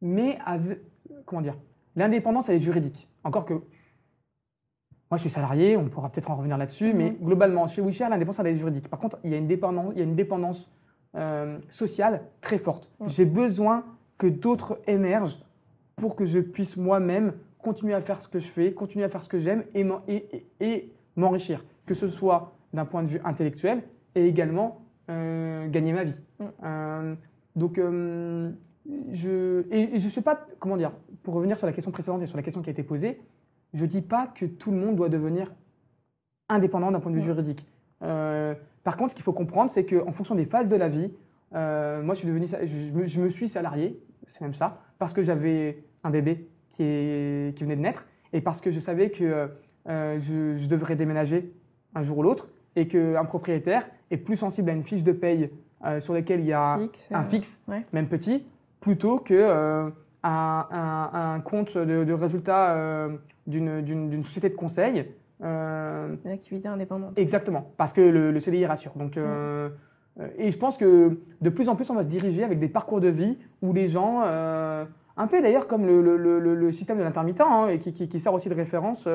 mais avec, comment dire, l'indépendance elle est juridique. Encore que moi, je suis salarié, on pourra peut-être en revenir là-dessus, mais Mhm. globalement, chez WeShare, l'indépendance, elle est juridique. Par contre, il y a une dépendance, il y a une dépendance euh, sociale très forte. Mhm. J'ai besoin que d'autres émergent pour que je puisse moi-même continuer à faire ce que je fais, continuer à faire ce que j'aime et m'enrichir, que ce soit d'un point de vue intellectuel et également euh, gagner ma vie. Mhm. Euh, donc, euh, je, et, et je sais pas, comment dire, pour revenir sur la question précédente et sur la question qui a été posée, je dis pas que tout le monde doit devenir indépendant d'un point de vue Ouais. juridique. Euh, par contre, ce qu'il faut comprendre, c'est qu'en fonction des phases de la vie, moi, je suis devenu, je, je me, je me suis salarié, c'est même ça, parce que j'avais un bébé qui, est- qui venait de naître et parce que je savais que je, je devrais déménager un jour ou l'autre et qu'un propriétaire est plus sensible à une fiche de paye euh, sur laquelle il y a Fixe, un euh, fixe, ouais. même petit, plutôt que euh, un, un- un compte de, de résultats euh, d'une société de conseil. Une activité indépendante. exactement, parce que le, le CDI rassure. Donc, et je pense que de plus en plus, on va se diriger avec des parcours de vie où les gens, un peu d'ailleurs comme le, le- système de l'intermittent, hein, et qui, qui- qui sert aussi de référence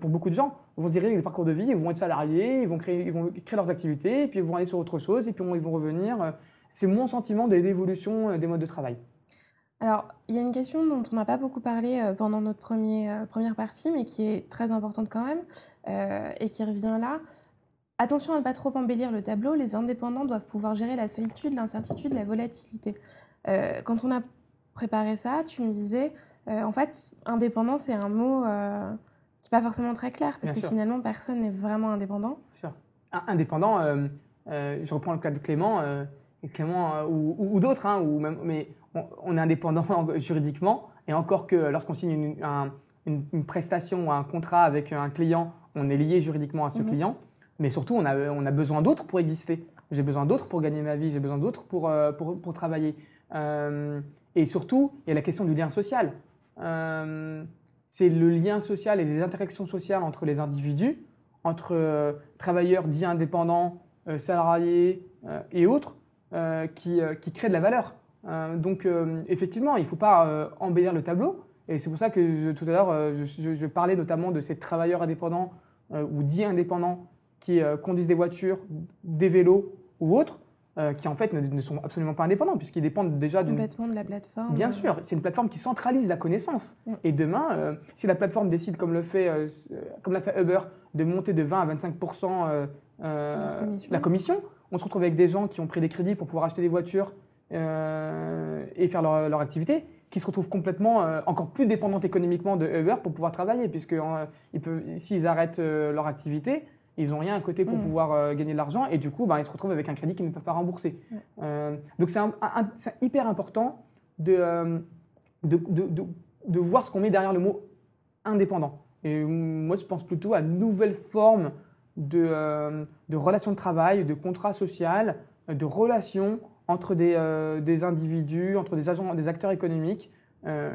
pour beaucoup de gens, vont se diriger des parcours de vie, ils vont être salariés, ils vont créer, ils vont créer leurs activités, puis ils vont aller sur autre chose, et puis ils vont revenir. euh, C'est mon sentiment de l'évolution euh, des modes de travail. Alors, il y a une question dont on n'a pas beaucoup parlé euh, pendant notre premier, euh, première partie, mais qui est très importante quand même, euh, et qui revient là. Attention à ne pas trop embellir le tableau, les indépendants doivent pouvoir gérer la solitude, l'incertitude, la volatilité. Euh, quand on a préparé ça, tu me disais, euh, en fait, indépendant, c'est un mot n'est pas forcément très clair, parce Bien que sûr. finalement, personne n'est vraiment indépendant. Sûr. Un- Indépendant, euh, euh, je reprends le cas de Clément, euh, Clément ou, ou- ou d'autres, hein, ou même, mais on, on est indépendant juridiquement, et encore que lorsqu'on signe une, un- une- une prestation ou un contrat avec un client, on est lié juridiquement à ce Mhm. client, mais surtout on a, on a besoin d'autres pour exister. J'ai besoin d'autres pour gagner ma vie, j'ai besoin d'autres pour, pour, pour travailler. Et surtout, il y a la question du lien social. C'est le lien social et les interactions sociales entre les individus, entre euh, travailleurs dits indépendants, euh, salariés euh, et autres, qui, qui créent de la valeur. Donc effectivement, il ne faut pas embellir le tableau. Et c'est pour ça que tout à l'heure, je, parlais notamment de ces travailleurs indépendants ou dits indépendants qui conduisent des voitures, des vélos ou autres, euh, qui en fait ne, ne sont absolument pas indépendants puisqu'ils dépendent déjà d'une Complètement de la plateforme. Bien sûr, c'est une plateforme qui centralise la connaissance. Mm. Et demain, euh, si la plateforme décide, comme le fait, euh, comme l'a fait Uber, de monter de 20 à 25 euh, euh, Leur commission. la commission, on se retrouve avec des gens qui ont pris des crédits pour pouvoir acheter des voitures et faire leur, leur activité, qui se retrouvent complètement encore plus dépendantes économiquement de Uber pour pouvoir travailler, puisque ils peuvent, s'ils arrêtent leur activité, ils n'ont rien à côté pour Mm. pouvoir euh, gagner de l'argent et du coup, ben, ils se retrouvent avec un crédit qu'ils ne peuvent pas rembourser. Euh, donc c'est hyper important de, euh, de, de, de- voir ce qu'on met derrière le mot indépendant. Et moi, je pense plutôt à une nouvelle forme de, de relations de travail, de contrat social, de relations entre des, des individus, entre des agents, des acteurs économiques.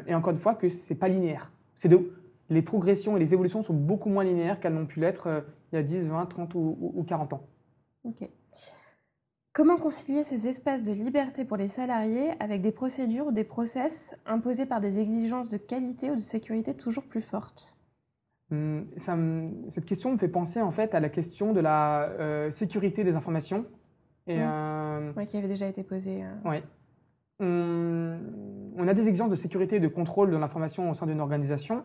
Et encore une fois, que c'est pas linéaire. C'est de, les progressions et les évolutions sont beaucoup moins linéaires qu'elles n'ont pu l'être euh, il y a 10, 20, 30 ou, ou- ou 40 ans. Ok. Comment concilier ces espaces de liberté pour les salariés avec des procédures ou des process imposés par des exigences de qualité ou de sécurité toujours plus fortes? Hum, ça me- cette question me fait penser en fait à la question de la euh, sécurité des informations. Et Mm. euh, ouais, Qui avait déjà été posée. Ouais. On, a des exigences de sécurité et de contrôle de l'information au sein d'une organisation,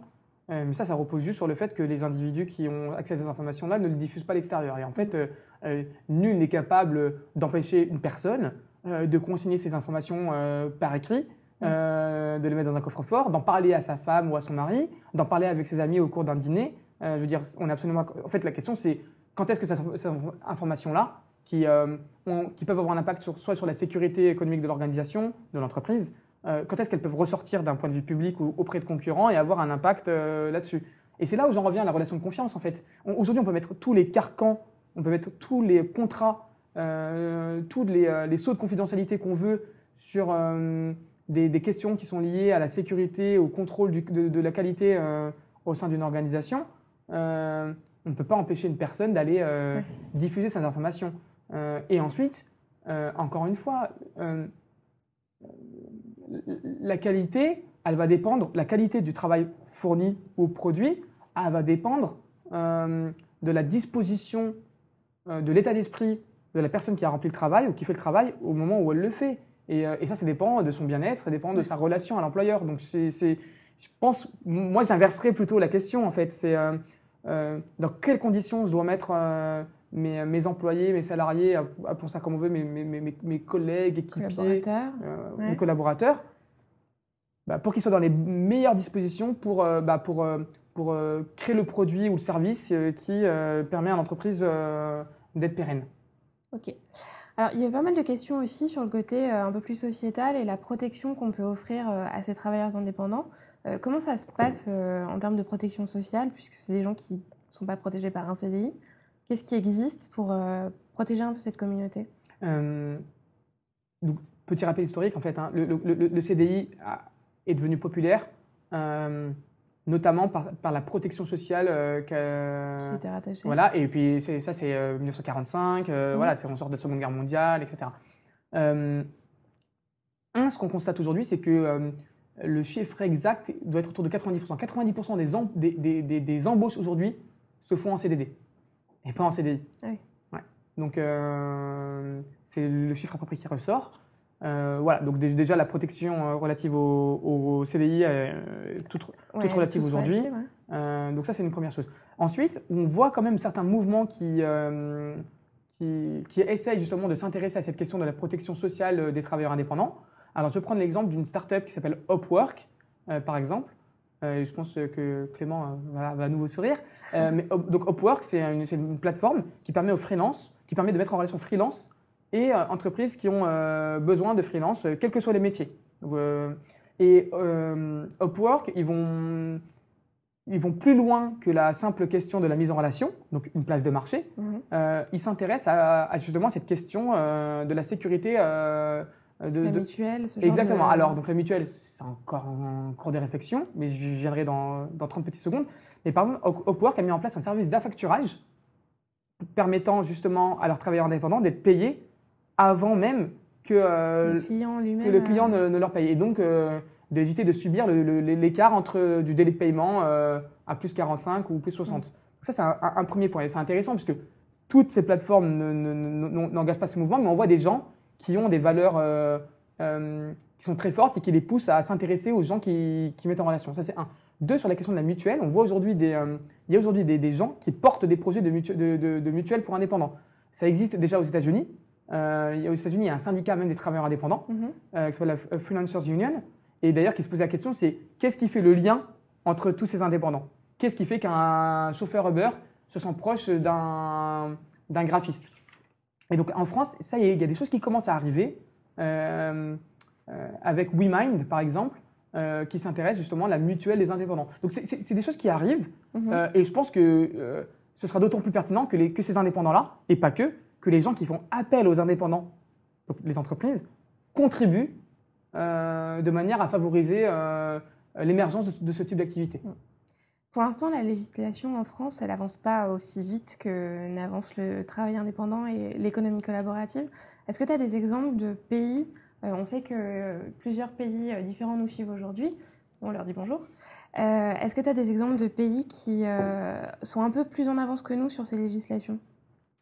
mais ça, ça repose juste sur le fait que les individus qui ont accès à ces informations-là ne les diffusent pas à l'extérieur. Et en fait, euh, euh, nul n'est capable d'empêcher une personne euh, de consigner ces informations euh, par écrit, euh, de les mettre dans un coffre-fort, d'en parler à sa femme ou à son mari, d'en parler avec ses amis au cours d'un dîner. Euh, je veux dire, on est absolument. En fait, la question, c'est quand est-ce que ces informations-là, qui, euh, ont- qui peuvent avoir un impact sur, soit sur la sécurité économique de l'organisation, de l'entreprise, euh, quand est-ce qu'elles peuvent ressortir d'un point de vue public ou auprès de concurrents et avoir un impact euh, là-dessus? Et c'est là où j'en reviens à la relation de confiance, en fait. Aujourd'hui, on peut mettre tous les carcans, on peut mettre tous les contrats, euh, tous les, euh, les sauts de confidentialité qu'on veut sur euh, des, des questions qui sont liées à la sécurité, au contrôle du- de, de la qualité euh, au sein d'une organisation. Euh, on ne peut pas empêcher une personne d'aller euh, Ouais. diffuser ces informations. Euh, et ensuite, euh, encore une fois, euh, la qualité, elle va dépendre, la qualité du travail fourni ou produit, elle va dépendre euh, de la disposition, euh, de l'état d'esprit de la personne qui a rempli le travail ou qui fait le travail au moment où elle le fait. Et, euh, et ça, ça dépend de son bien-être, ça dépend de sa relation à l'employeur. Donc, c'est, je pense, moi, j'inverserais plutôt la question, en fait. C'est dans quelles conditions je dois mettre mes, mes employés, mes salariés, appelons ça comme on veut, mes, mes, mes, mes collègues, équipiers, Collaborateurs. euh, Ouais. mes collaborateurs, bah, pour qu'ils soient dans les meilleures dispositions pour, euh, bah, pour, euh, pour euh, créer le produit ou le service euh, qui euh, permet à l'entreprise euh, d'être pérenne. Ok. Alors, il y a pas mal de questions aussi sur le côté euh, un peu plus sociétal et la protection qu'on peut offrir euh, à ces travailleurs indépendants. Euh, comment ça se passe euh, en termes de protection sociale, puisque c'est des gens qui ne sont pas protégés par un CDI Qu'est-ce qui existe pour euh, protéger un peu cette communauté? Euh, donc, petit rappel historique, en fait, hein, le, le- le- le CDI a- est devenu populaire, euh, notamment par, par la protection sociale qui était rattaché Voilà, et puis ça, c'est euh, 1945, euh, Mhm. voilà, c'est on sort de la Seconde Guerre mondiale, etc. Un, ce qu'on constate aujourd'hui, c'est que le chiffre exact doit être autour de 90%. 90% des, em- des, des, des- des embauches aujourd'hui se font en CDD et pas en CDI. Ah oui. Ouais. Donc, euh, c'est le chiffre à peu près qui ressort. Euh, voilà, donc dé- déjà la protection euh, relative au, au CDI est toute, Ouais, relative aujourd'hui. ouais. euh, donc ça, c'est une première chose. Ensuite, on voit quand même certains mouvements qui, qui, qui essayent justement de s'intéresser à cette question de la protection sociale des travailleurs indépendants. Alors, je vais prendre l'exemple d'une start-up qui s'appelle Upwork, par exemple. Euh, et je pense que Clément euh, va, va à nouveau sourire. Euh, mais, donc, Upwork, c'est une, plateforme qui permet aux freelance, qui permet de mettre en relation freelance et euh, entreprises qui ont euh, besoin de freelance, euh, quels que soient les métiers. Donc, euh, et euh, Upwork, ils vont, ils vont plus loin que la simple question de la mise en relation, donc une place de marché. Mhm. Euh, ils s'intéressent à, à justement cette question euh, de la sécurité. Euh, de, La de- mutuelle, ce genre Exactement. de- Alors, donc la mutuelle, c'est encore en cours de réflexion, mais je viendrai dans, dans 30 petites secondes. Mais par exemple, Up- Upwork a mis en place un service d'affacturage permettant justement à leurs travailleurs indépendants d'être payés avant même que, euh, le client lui-même. que le client euh, ne, ne leur paye. Et donc, euh, d'éviter de subir l'écart entre du délai de paiement euh, à plus 45 ou plus 60. Donc ça, c'est un, premier point. Et c'est intéressant puisque toutes ces plateformes ne- ne- ne- ne- n'engagent pas ce mouvement, mais on voit des gens qui ont des valeurs euh, euh, qui sont très fortes et qui les poussent à s'intéresser aux gens qui, qui mettent en relation. Ça, c'est un. Deux, sur la question de la mutuelle, on voit aujourd'hui des, euh, il y a aujourd'hui des, des gens qui portent des projets de, mutu- de, de, de mutuelles pour indépendants. Ça existe déjà aux États-Unis. Aux États-Unis, il y a un syndicat même des travailleurs indépendants mhm. euh, qui s'appelle la Freelancers Union. Et d'ailleurs, qui se posait la question, c'est qu'est-ce qui fait le lien entre tous ces indépendants? Qu'est-ce qui fait qu'un chauffeur Uber se sent proche d'un graphiste? Et donc en France, ça y est, il y a des choses qui commencent à arriver, euh, euh, avec WeMind par exemple, euh, qui s'intéresse justement à la mutuelle des indépendants. Donc c'est des choses qui arrivent, mhm. et je pense que ce sera d'autant plus pertinent que, les, que ces indépendants-là, et pas que, que les gens qui font appel aux indépendants, donc les entreprises, contribuent de manière à favoriser l'émergence de, ce type d'activité. Mm. Pour l'instant, la législation en France, elle n'avance pas aussi vite que n'avance le travail indépendant et l'économie collaborative. Est-ce que tu as des exemples de pays euh, On sait que plusieurs pays euh, différents nous suivent aujourd'hui. On leur dit bonjour. Euh, est-ce que tu as des exemples de pays qui sont un peu plus en avance que nous sur ces législations?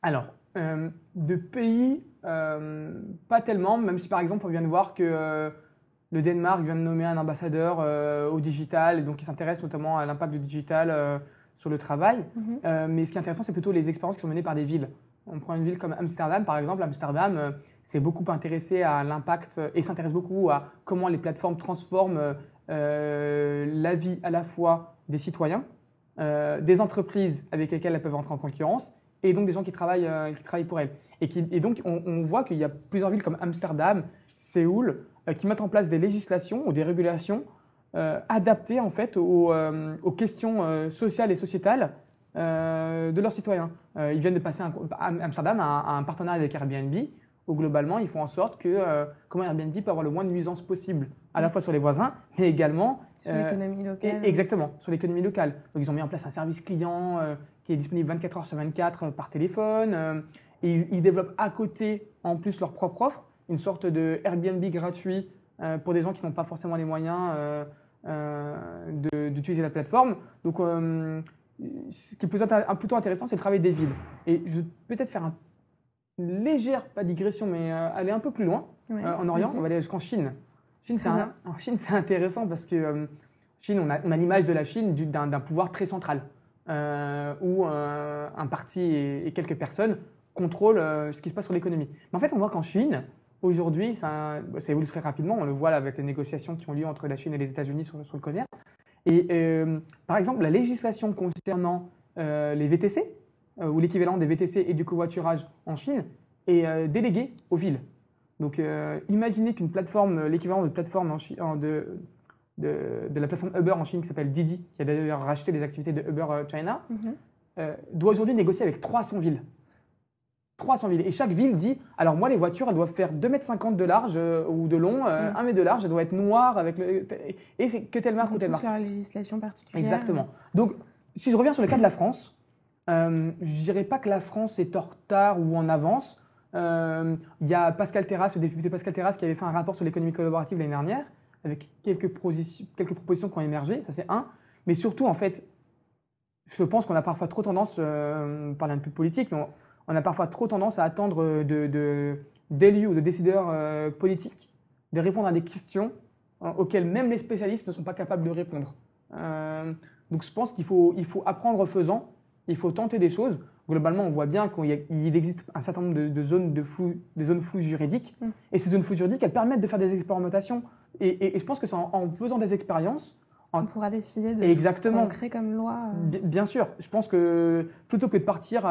Alors, de pays, pas tellement, même si par exemple on vient de voir que le Danemark vient de nommer un ambassadeur euh, au digital, et donc il s'intéresse notamment à l'impact du digital euh, sur le travail. Mhm. Euh, mais ce qui est intéressant, c'est plutôt les expériences qui sont menées par des villes. On prend une ville comme Amsterdam, par exemple. Amsterdam s'est beaucoup intéressé à l'impact et s'intéresse beaucoup à comment les plateformes transforment la vie à la fois des citoyens, des entreprises avec lesquelles elles peuvent entrer en concurrence, et donc des gens qui travaillent, qui travaillent pour elles. Et, qui, et donc on, on voit qu'il y a plusieurs villes comme Amsterdam, Séoul, euh, qui mettent en place des législations ou des régulations euh, adaptées en fait aux, euh, questions sociales et sociétales de leurs citoyens. ils viennent de passer un, Amsterdam à, un partenariat avec Airbnb où globalement ils font en sorte que comment Airbnb peut avoir le moins de nuisances possible à la fois sur les voisins mais également sur l'économie locale. exactement, sur l'économie locale. Donc ils ont mis en place un service client qui est disponible 24 heures sur 24 par téléphone. Et ils, développent à côté en plus leur propre offre une sorte de Airbnb gratuit euh, pour des gens qui n'ont pas forcément les moyens euh, euh, d'utiliser la plateforme. Donc, ce qui est plutôt, intéressant, c'est le travail des villes. Et je vais peut-être faire une légère, pas digression, mais aller un peu plus loin en Orient. On va aller jusqu'en Chine. Chine en Chine, c'est intéressant parce que Chine, on a, on a l'image de la Chine d'un pouvoir très central, où un parti et, et, quelques personnes contrôlent ce qui se passe sur l'économie. Mais en fait, on voit qu'en Chine, Aujourd'hui, ça, évolue très rapidement. On le voit avec les négociations qui ont lieu entre la Chine et les États-Unis sur, le commerce. Et euh, par exemple, la législation concernant euh, les VTC, euh, ou l'équivalent des VTC et du covoiturage en Chine, est déléguée aux villes. Donc, imaginez qu'une plateforme, l'équivalent de plateforme en de, de, la plateforme Uber en Chine qui s'appelle Didi, qui a d'ailleurs racheté les activités de Uber China, mhm. doit aujourd'hui négocier avec 300 villes. 300 villes. Et chaque ville dit, alors moi les voitures, elles doivent faire 2,50 m de large euh, ou de long, 1 euh, m mm. de large, elles doivent être noires avec le... Et c'est que telle marque ou telle marque. leur législation particulière. Exactement. Donc, si je reviens sur le cas de la France, euh, je dirais pas que la France est en retard ou en avance. Euh, il y a Pascal Terrasse, le député Pascal Terrasse, qui avait fait un rapport sur l'économie collaborative l'année dernière, avec quelques, quelques propositions qui ont émergé, ça c'est un. Mais surtout, en fait, je pense qu'on a parfois trop tendance, euh, parler un peu de politique, mais on a parfois trop tendance à attendre d'élus de, ou de décideurs euh, politiques de répondre à des questions euh, auxquelles même les spécialistes ne sont pas capables de répondre. Euh, donc je pense qu'il faut, il faut apprendre en faisant, il faut tenter des choses. Globalement, on voit bien qu'il existe un certain nombre de, zones de flou, des zones floues juridiques. Mm. Et ces zones floues juridiques, elles permettent de faire des expérimentations. Et, je pense que c'est en, faisant des expériences, on pourra décider de Exactement. ce qu'on comme loi. Bien sûr. Je pense que plutôt que de partir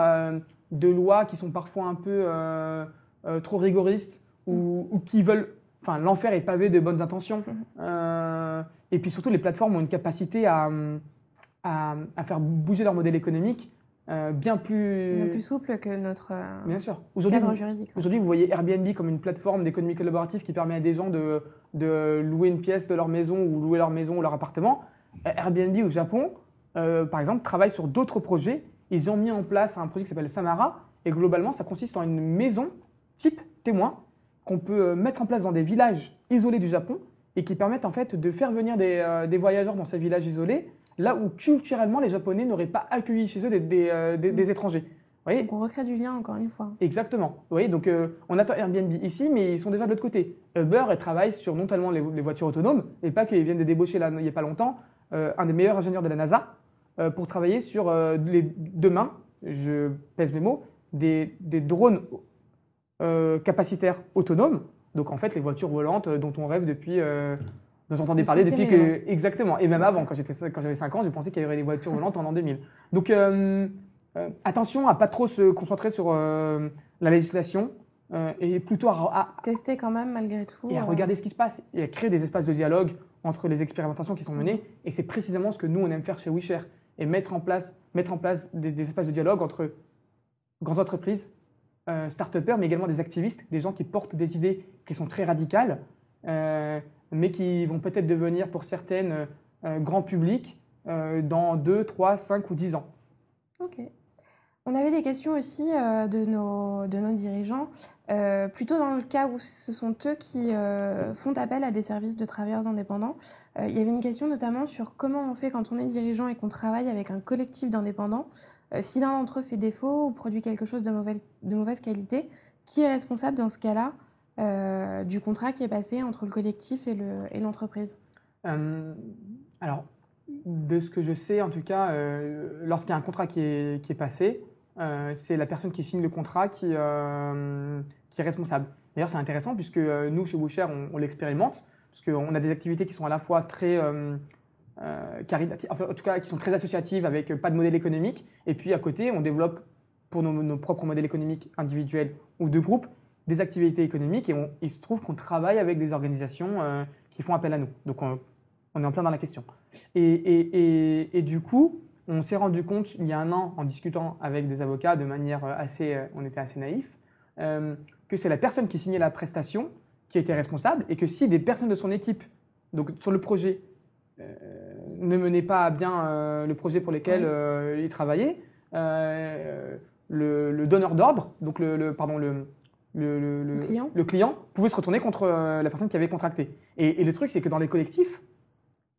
de lois qui sont parfois un peu euh, euh, trop rigoristes ou, qui veulent. Enfin, l'enfer est pavé de bonnes intentions. Euh, et puis surtout, les plateformes ont une capacité à, à, faire bouger leur modèle économique bien plus... plus souple que notre bien sûr. cadre juridique. Aujourd'hui, vous voyez Airbnb comme une plateforme d'économie collaborative qui permet à des gens de, de, louer une pièce de leur maison ou louer leur maison ou leur appartement. Airbnb au Japon, par exemple, travaille sur d'autres projets ils ont mis en place un projet qui s'appelle Samara. Et globalement, ça consiste en une maison type témoin qu'on peut euh, mettre en place dans des villages isolés du Japon et qui permettent en fait de faire venir des, euh, voyageurs dans ces villages isolés, là où culturellement les Japonais n'auraient pas accueilli chez eux des, euh, étrangers. Vous voyez donc on recrée du lien encore une fois. Exactement. Vous voyez, donc on attend Airbnb ici, mais ils sont déjà de l'autre côté. Uber, elle travaille sur non seulement les, voitures autonomes, et pas qu'ils viennent de débaucher là, il n'y a pas longtemps un des meilleurs ingénieurs de la NASA, euh, pour travailler sur euh, les, demain, je pèse mes mots, des, des drones euh, capacitaires autonomes. Donc en fait, les voitures volantes dont on rêve depuis nous entendez parler depuis que. Exactement. Et même avant, quand j'avais 5 ans, je pensais qu'il y aurait des voitures volantes en l'an 2000. Donc, attention à pas trop se concentrer sur la législation et plutôt à, tester quand même malgré tout. Et à regarder ce qui se passe et à créer des espaces de dialogue entre les expérimentations qui sont menées. Et c'est précisément ce que nous, on aime faire chez WeShare et mettre en place, mettre en place des, espaces de dialogue entre grandes entreprises, euh, start-upers, mais également des activistes, des gens qui portent des idées qui sont très radicales, euh, mais qui vont peut-être devenir pour certaines euh, grand public euh, dans 2, 3, 5 ou 10 ans. Ok. On avait des questions aussi euh, de, nos, de nos dirigeants, euh, plutôt dans le cas où ce sont eux qui euh, font appel à des services de travailleurs indépendants. il y avait une question notamment sur comment on fait quand on est dirigeant et qu'on travaille avec un collectif d'indépendants. si l'un d'entre eux fait défaut ou produit quelque chose de mauvaise, de mauvaise qualité, qui est responsable dans ce cas-là? Du contrat qui est passé entre le collectif et l'entreprise Alors, de ce que je sais, en tout cas, lorsqu'il y a un contrat qui est, passé, euh, c'est la personne qui signe le contrat qui, euh, est responsable. D'ailleurs, c'est intéressant puisque euh, nous, chez Boucher, on, on l'expérimente, parce qu'on a des activités qui sont à la fois très en tout cas qui sont très associatives avec pas de modèle économique, et puis à côté, on développe pour nos, propres modèles économiques individuels ou de groupe des activités économiques, et il se trouve qu'on travaille avec des organisations qui font appel à nous. Donc on, est en plein dans la question. Et, et, et, et du coup, on s'est rendu compte il y a un an, en discutant avec des avocats de manière euh, assez, euh, on était assez naïf, euh, que c'est la personne qui signait la prestation qui était responsable et que si des personnes de son équipe, donc sur le projet, ne menaient pas à bien le projet pour lequel il travaillait, le, donneur d'ordre, donc le, pardon le, le, client. pouvait se retourner contre la personne qui avait contracté. Et, et le truc, c'est que dans les collectifs,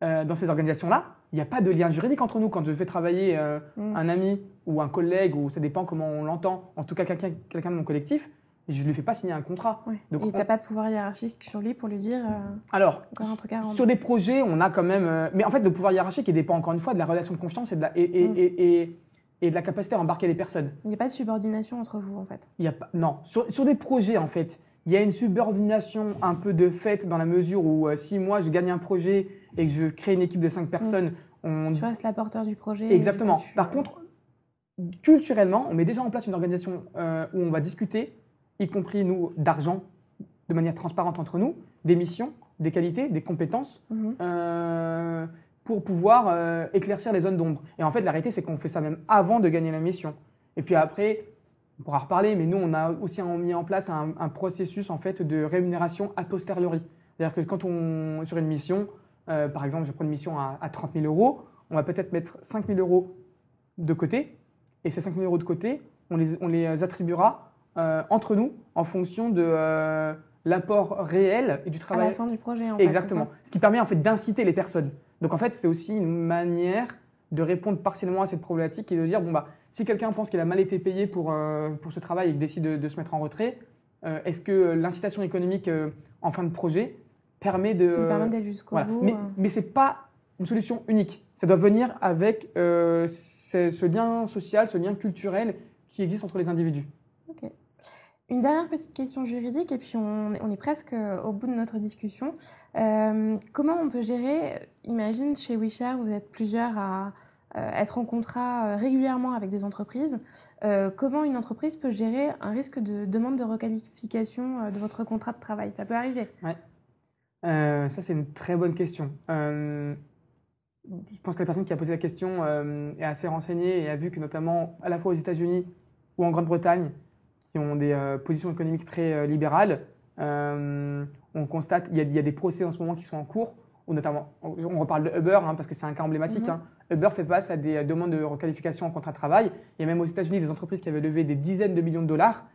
euh, dans ces organisations-là, il n'y a pas de lien juridique entre nous. Quand je fais travailler euh, mm. un ami ou un collègue, ou ça dépend comment on l'entend, en tout cas quelqu'un quelqu'un de mon collectif, je ne lui fais pas signer un contrat. Donc, Et tu n'as pas de pouvoir hiérarchique sur lui pour lui dire euh, Alors, un truc à sur des projets, on a quand même... mais en fait, le pouvoir hiérarchique, il dépend encore une fois de la relation de confiance et de la, et, et, mm. et, et de la capacité à embarquer les personnes. Il n'y a pas de subordination entre vous, en fait il y a pas, Non. Sur, sur des projets, en fait, il y a une subordination un peu de fait dans la mesure où si moi, je gagne un projet et que je crée une équipe de cinq personnes, mm. on... Tu restes la porteur du projet. Exactement. Par contre, culturellement, on met déjà en place une organisation euh, où on va discuter, y compris nous, d'argent, de manière transparente entre nous, des missions, des qualités, des compétences, mm-hmm. euh, pour pouvoir euh, éclaircir les zones d'ombre. Et en fait, la réalité, c'est qu'on fait ça même avant de gagner la mission. Et puis après, on pourra reparler, mais nous, on a aussi mis en place un, processus en fait de rémunération a posteriori. C'est-à-dire que quand on sur une mission, euh, par exemple, je prends une mission à, 30 000 euros, on va peut-être mettre 5 000 euros de côté, et ces 5 000 euros de côté, on les, on les attribuera euh, entre nous en fonction de l'apport réel et du travail. À la fin du projet, en fait. Exactement. Ce qui permet en fait d'inciter les personnes. Donc en fait, c'est aussi une manière de répondre partiellement à cette problématique et de dire bon bah si quelqu'un pense qu'il a mal été payé pour pour ce travail et qu'il décide de, se mettre en retrait, est-ce que l'incitation économique en fin de projet permet de. d'aller jusqu'au bout. Mais, mais ce n'est pas une solution unique. Ça doit venir avec euh, ce, lien social, ce lien culturel qui existe entre les individus. Une dernière petite question juridique, et puis on, est presque au bout de notre discussion. Euh, comment on peut gérer, imagine chez WeShare, vous êtes plusieurs à euh, être en contrat régulièrement avec des entreprises. comment une entreprise peut gérer un risque de demande de requalification de votre contrat de travail? Ça peut arriver. Euh, ça, c'est une très bonne question. Euh, je pense que la personne qui a posé la question euh, est assez renseignée et a vu que notamment à la fois aux États-Unis ou en Grande-Bretagne, qui ont des positions économiques très libérales, on constate qu'il y, a des procès en ce moment qui sont en cours, ou notamment, on reparle de Uber hein, parce que c'est un cas emblématique. Mm-hmm. Hein. Uber fait face à des demandes de requalification en contrat de travail. Il y a même aux États-Unis des entreprises qui avaient levé des dizaines de millions de dollars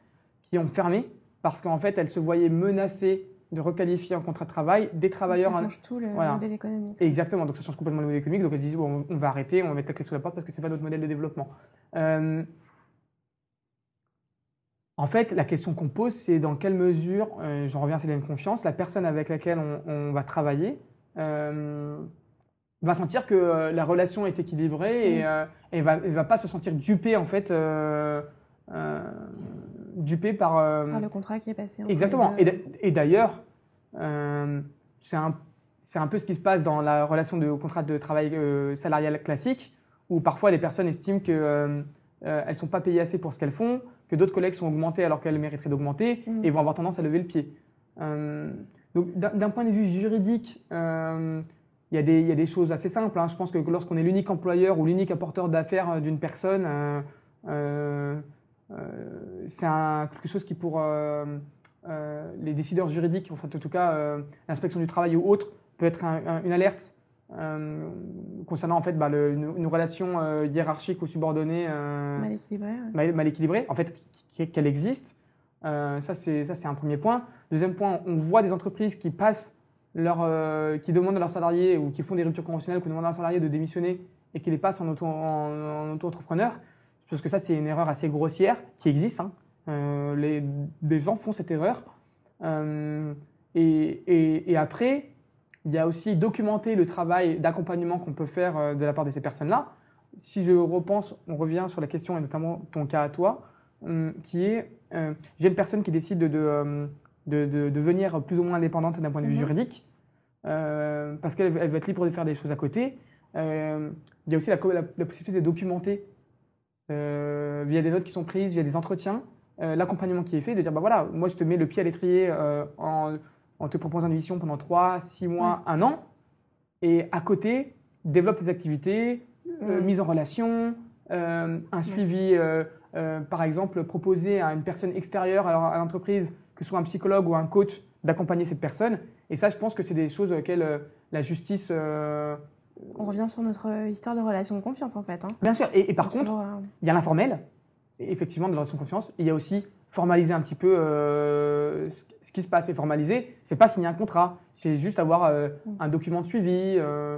qui ont fermé parce qu'en fait, elles se voyaient menacées de requalifier en contrat de travail des travailleurs. Ça change tout le modèle économique. Exactement, donc ça change complètement le modèle économique. Donc elles disent bon, on va arrêter, on va mettre la clé sous la porte parce que c'est pas notre modèle de développement. Euh, en fait, la question qu'on pose, c'est dans quelle mesure, euh, j'en reviens à une confiance, la personne avec laquelle on, va travailler euh, va sentir que la relation est équilibrée et, mm. et va, va pas se sentir dupée en fait dupé par, par le contrat qui est passé. Exactement. Et d'ailleurs, euh, c'est un, un, peu ce qui se passe dans la relation de contrat de travail euh, salarial classique, où parfois les personnes estiment que elles ne sont pas payées assez pour ce qu'elles font, que d'autres collègues sont augmentés alors qu'elles mériteraient d'augmenter Mm. et vont avoir tendance à lever le pied. Euh, donc d'un point de vue juridique, euh, il y, a des- il y a des choses assez simples. hein. Je pense que lorsqu'on est l'unique employeur ou l'unique apporteur d'affaires euh, d'une personne, euh, c'est quelque chose qui pour les décideurs juridiques, enfin en tout cas l'inspection du travail ou autre, peut être un- un- une alerte euh, concernant en fait bah, le- une, une relation euh, hiérarchique ou subordonnée euh, Mal équilibré. ouais. mal, mal équilibrée, en fait, qu- qu'elle existe. Ça, c'est ça, c'est un premier point. Deuxième point, on voit des entreprises qui passent leur, qui demandent à leurs salariés ou qui font des ruptures conventionnelles, qui demandent à leurs salariés de démissionner et qui les passent en auto- en, en. Je pense que ça, c'est une erreur assez grossière qui existe. hein. Les, des gens font cette erreur. Et, et- et après, il y a aussi documenter le travail d'accompagnement qu'on peut faire euh, de la part de ces personnes-là. Si je repense, on revient sur la question, et notamment ton cas à toi, hum, qui est, euh, j'ai une personne qui décide de, de, euh, de- de devenir plus ou moins indépendante d'un point de vue Mhm. juridique, euh, parce qu'elle elle va être libre de faire des choses à côté. Euh, il y a aussi la, co- la- la possibilité de documenter via des notes qui sont prises, via des entretiens, l'accompagnement qui est fait, de dire, bah voilà, moi je te mets le pied à l'étrier en, en te proposant une mission pendant 3, 6 mois, un an, et à côté, développe tes activités, euh, mise en relation, euh, un suivi, euh, par exemple, proposer à une personne extérieure à l'entreprise, que ce soit un psychologue ou un coach, d'accompagner cette personne. Et ça, je pense que c'est des choses auxquelles la justice... On revient sur notre histoire de relation de confiance en fait. hein. Bien sûr, et, et par contre, il y a l'informel, effectivement, de la relation de confiance. Il y a aussi formaliser un petit peu euh, ce qui se passe. Et formaliser, c'est pas signer un contrat, c'est juste avoir euh, un document de suivi, euh,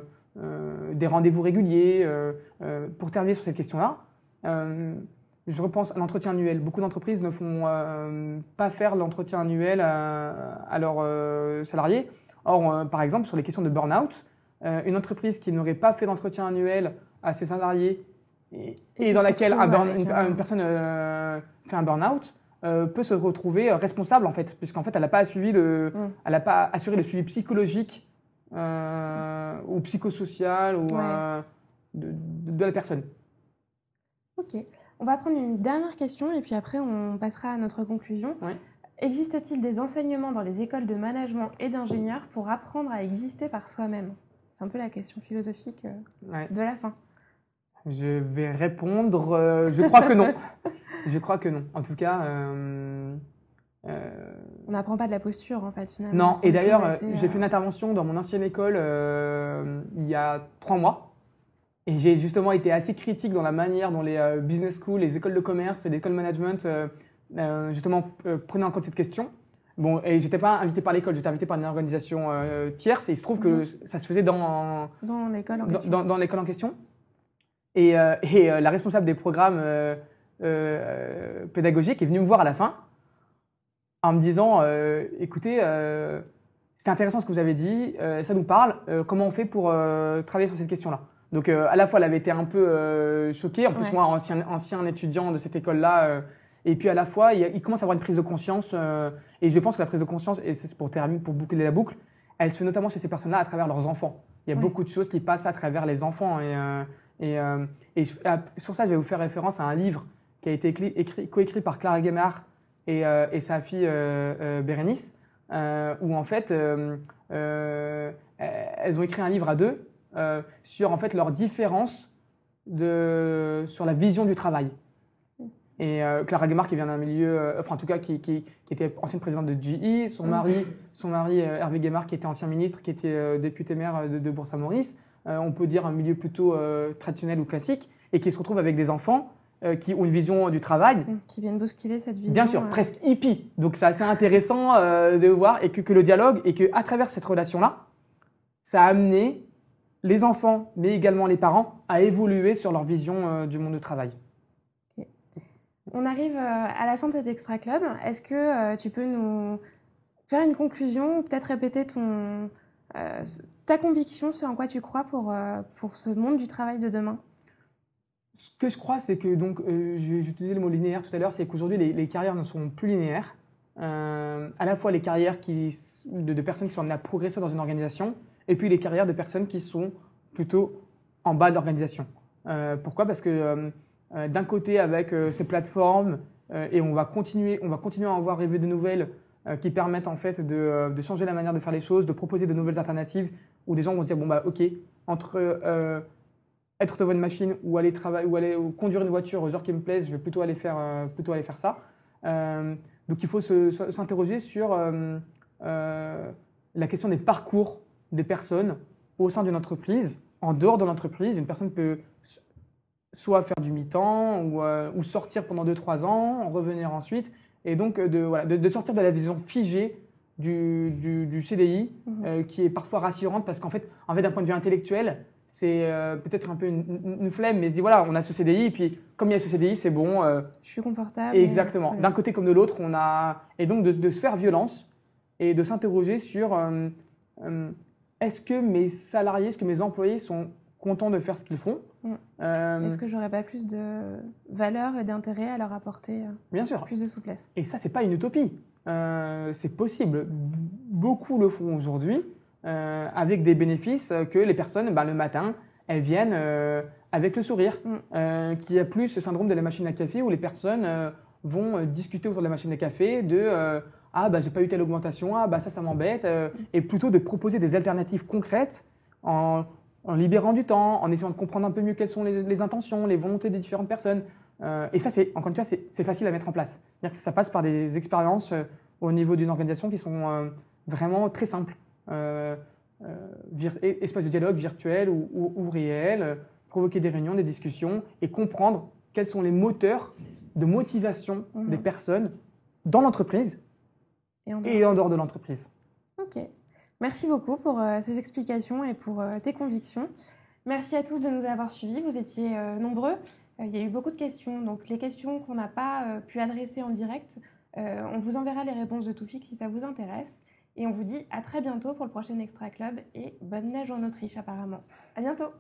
des rendez-vous réguliers. pour terminer sur cette question-là, je repense à l'entretien annuel. Beaucoup d'entreprises ne font pas faire l'entretien annuel à, à leurs salariés. Or, par exemple, sur les questions de burn-out, une entreprise qui n'aurait pas fait d'entretien annuel à ses salariés et, Et et qui dans laquelle un burn- une, un- une personne euh, fait un burn-out euh, peut se retrouver euh, responsable en fait, puisqu'en fait elle n'a pas suivi le, Mm. elle n'a pas assuré le suivi psychologique euh, ou psychosocial ou Ouais. de, la personne. Ok. On va prendre une dernière question et puis après on passera à notre conclusion. Ouais. Existe-t-il des enseignements dans les écoles de management et d'ingénieurs pour apprendre à exister par soi-même? C'est un peu la question philosophique Ouais. de la fin. Je vais répondre, euh, je crois que non. je crois que non. En tout cas, euh, euh, On n'apprend pas de la posture en fait finalement. On Non, et d'ailleurs, j'ai fait une intervention dans mon ancienne école il y a trois mois. Et j'ai justement été assez critique dans la manière dont les business schools, les écoles de commerce et de management, justement, prenaient en compte cette question. Bon, et j'étais pas invité par l'école, j'étais invité par une organisation euh, tierce, et il se trouve que ça se faisait dans, dans l'école en question. dans- dans l'école en question. Et, euh, et, euh, la responsable des programmes euh, pédagogiques est venue me voir à la fin en me disant écoutez, c'était intéressant ce que vous avez dit, ça nous parle, comment on fait pour travailler sur cette question-là? Donc, euh, à la fois, elle avait été un peu euh, choquée, en plus, Ouais. moi, ancien, ancien étudiant de cette école-là, euh, et puis à la fois, il, commence à avoir une prise de conscience, et je pense que la prise de conscience, et c'est pour terminer, pour boucler la boucle, elle se fait notamment chez ces personnes-là à travers leurs enfants. Il y a Ouais. beaucoup de choses qui passent à travers les enfants. Et, et, euh, ah, sur ça, je vais vous faire référence à un livre qui a été écrit, écrit- coécrit par Clara Guémard et, euh, sa fille euh, Bérénice, où en fait, elles ont écrit un livre à deux sur en fait leurs différences de, sur la vision du travail. Et Clara Guémard qui vient d'un milieu, enfin en tout cas qui, était ancienne présidente de GE, son mari, son mari Hervé Guémard qui était ancien ministre, qui était député maire de, de Bourg-Saint-Maurice, on peut dire un milieu plutôt euh, traditionnel ou classique, et qui se retrouve avec des enfants euh, qui ont une vision du travail, Mm, Qui viennent bousculer cette vision. bien sûr, euh, presque hippie. Donc c'est assez intéressant euh, de voir et que, que le dialogue et que à travers cette relation-là, ça a amené les enfants, mais également les parents, à évoluer sur leur vision euh, du monde du travail. On arrive euh, à la fin de cet extra club. Est-ce que euh, tu peux nous faire une conclusion ou peut-être répéter ton, euh, ta conviction, ce en quoi tu crois pour, euh, pour ce monde du travail de demain? Ce que je crois, c'est que donc, euh, utilisé le mot linéaire tout à l'heure, c'est qu'aujourd'hui les, carrières ne sont plus linéaires. Euh, à la fois les carrières qui, de, personnes qui sont amenées à progresser dans une organisation, et puis les carrières de personnes qui sont plutôt en bas de l'organisation. Pourquoi? Parce que d'un côté avec ces plateformes et on va continuer, on va continuer à avoir rêvé de nouvelles qui permettent en fait de, de, changer la manière de faire les choses, de proposer de nouvelles alternatives où des gens vont se dire bon bah ok entre être devant une machine ou aller travailler ou aller conduire une voiture aux heures qui me plaisent, je vais plutôt aller faire plutôt aller faire ça. donc il faut s'interroger sur la question des parcours des personnes au sein d'une entreprise, en dehors de l'entreprise. Une personne peut soit faire du mi-temps euh, ou, sortir pendant 2-3 ans, revenir ensuite, et donc euh, de, voilà, de, sortir de la vision figée du, du, CDI, mhm. euh, qui est parfois rassurante parce qu'en fait, en fait d'un point de vue intellectuel, c'est peut-être un peu une, flemme, mais se dit voilà, on a ce CDI, et puis comme il y a ce CDI, c'est bon. Je suis confortable. Exactement. D'un côté comme de l'autre, on a. Et donc de, de, se faire violence et de s'interroger sur est-ce que mes salariés, est-ce que mes employés sont contents de faire ce qu'ils font mm. euh, Est-ce que j'aurais pas plus de valeur et d'intérêt à leur apporter euh, Bien sûr. plus de souplesse? Et ça, c'est pas une utopie. Euh, c'est possible. Beaucoup le font aujourd'hui avec des bénéfices que les personnes, bah, le matin, elles viennent avec le sourire. Mm. Qu'il n'y a plus ce syndrome de la machine à café où les personnes vont discuter autour de la machine à café de ah bah j'ai pas eu telle augmentation, ah bah ça ça m'embête, euh, et plutôt de proposer des alternatives concrètes en, en, libérant du temps, en essayant de comprendre un peu mieux quelles sont les, intentions, les volontés des différentes personnes. Euh, et ça c'est encore une fois c'est facile à mettre en place. Que ça passe par des expériences euh, au niveau d'une organisation qui sont vraiment très simples. espace de dialogue virtuel ou, ou, réel, provoquer des réunions, des discussions et comprendre quels sont les moteurs de motivation mmh. des personnes dans l'entreprise et en dehors, de l'entreprise. Ok. Merci beaucoup pour euh, ces explications et pour euh, tes convictions. Merci à tous de nous avoir suivis. Vous étiez euh, nombreux. il y a eu beaucoup de questions. Donc, les questions qu'on n'a pas pu adresser en direct, on vous enverra les réponses de Toufik si ça vous intéresse. Et on vous dit à très bientôt pour le prochain Extra Club et bonne neige en Autriche apparemment. À bientôt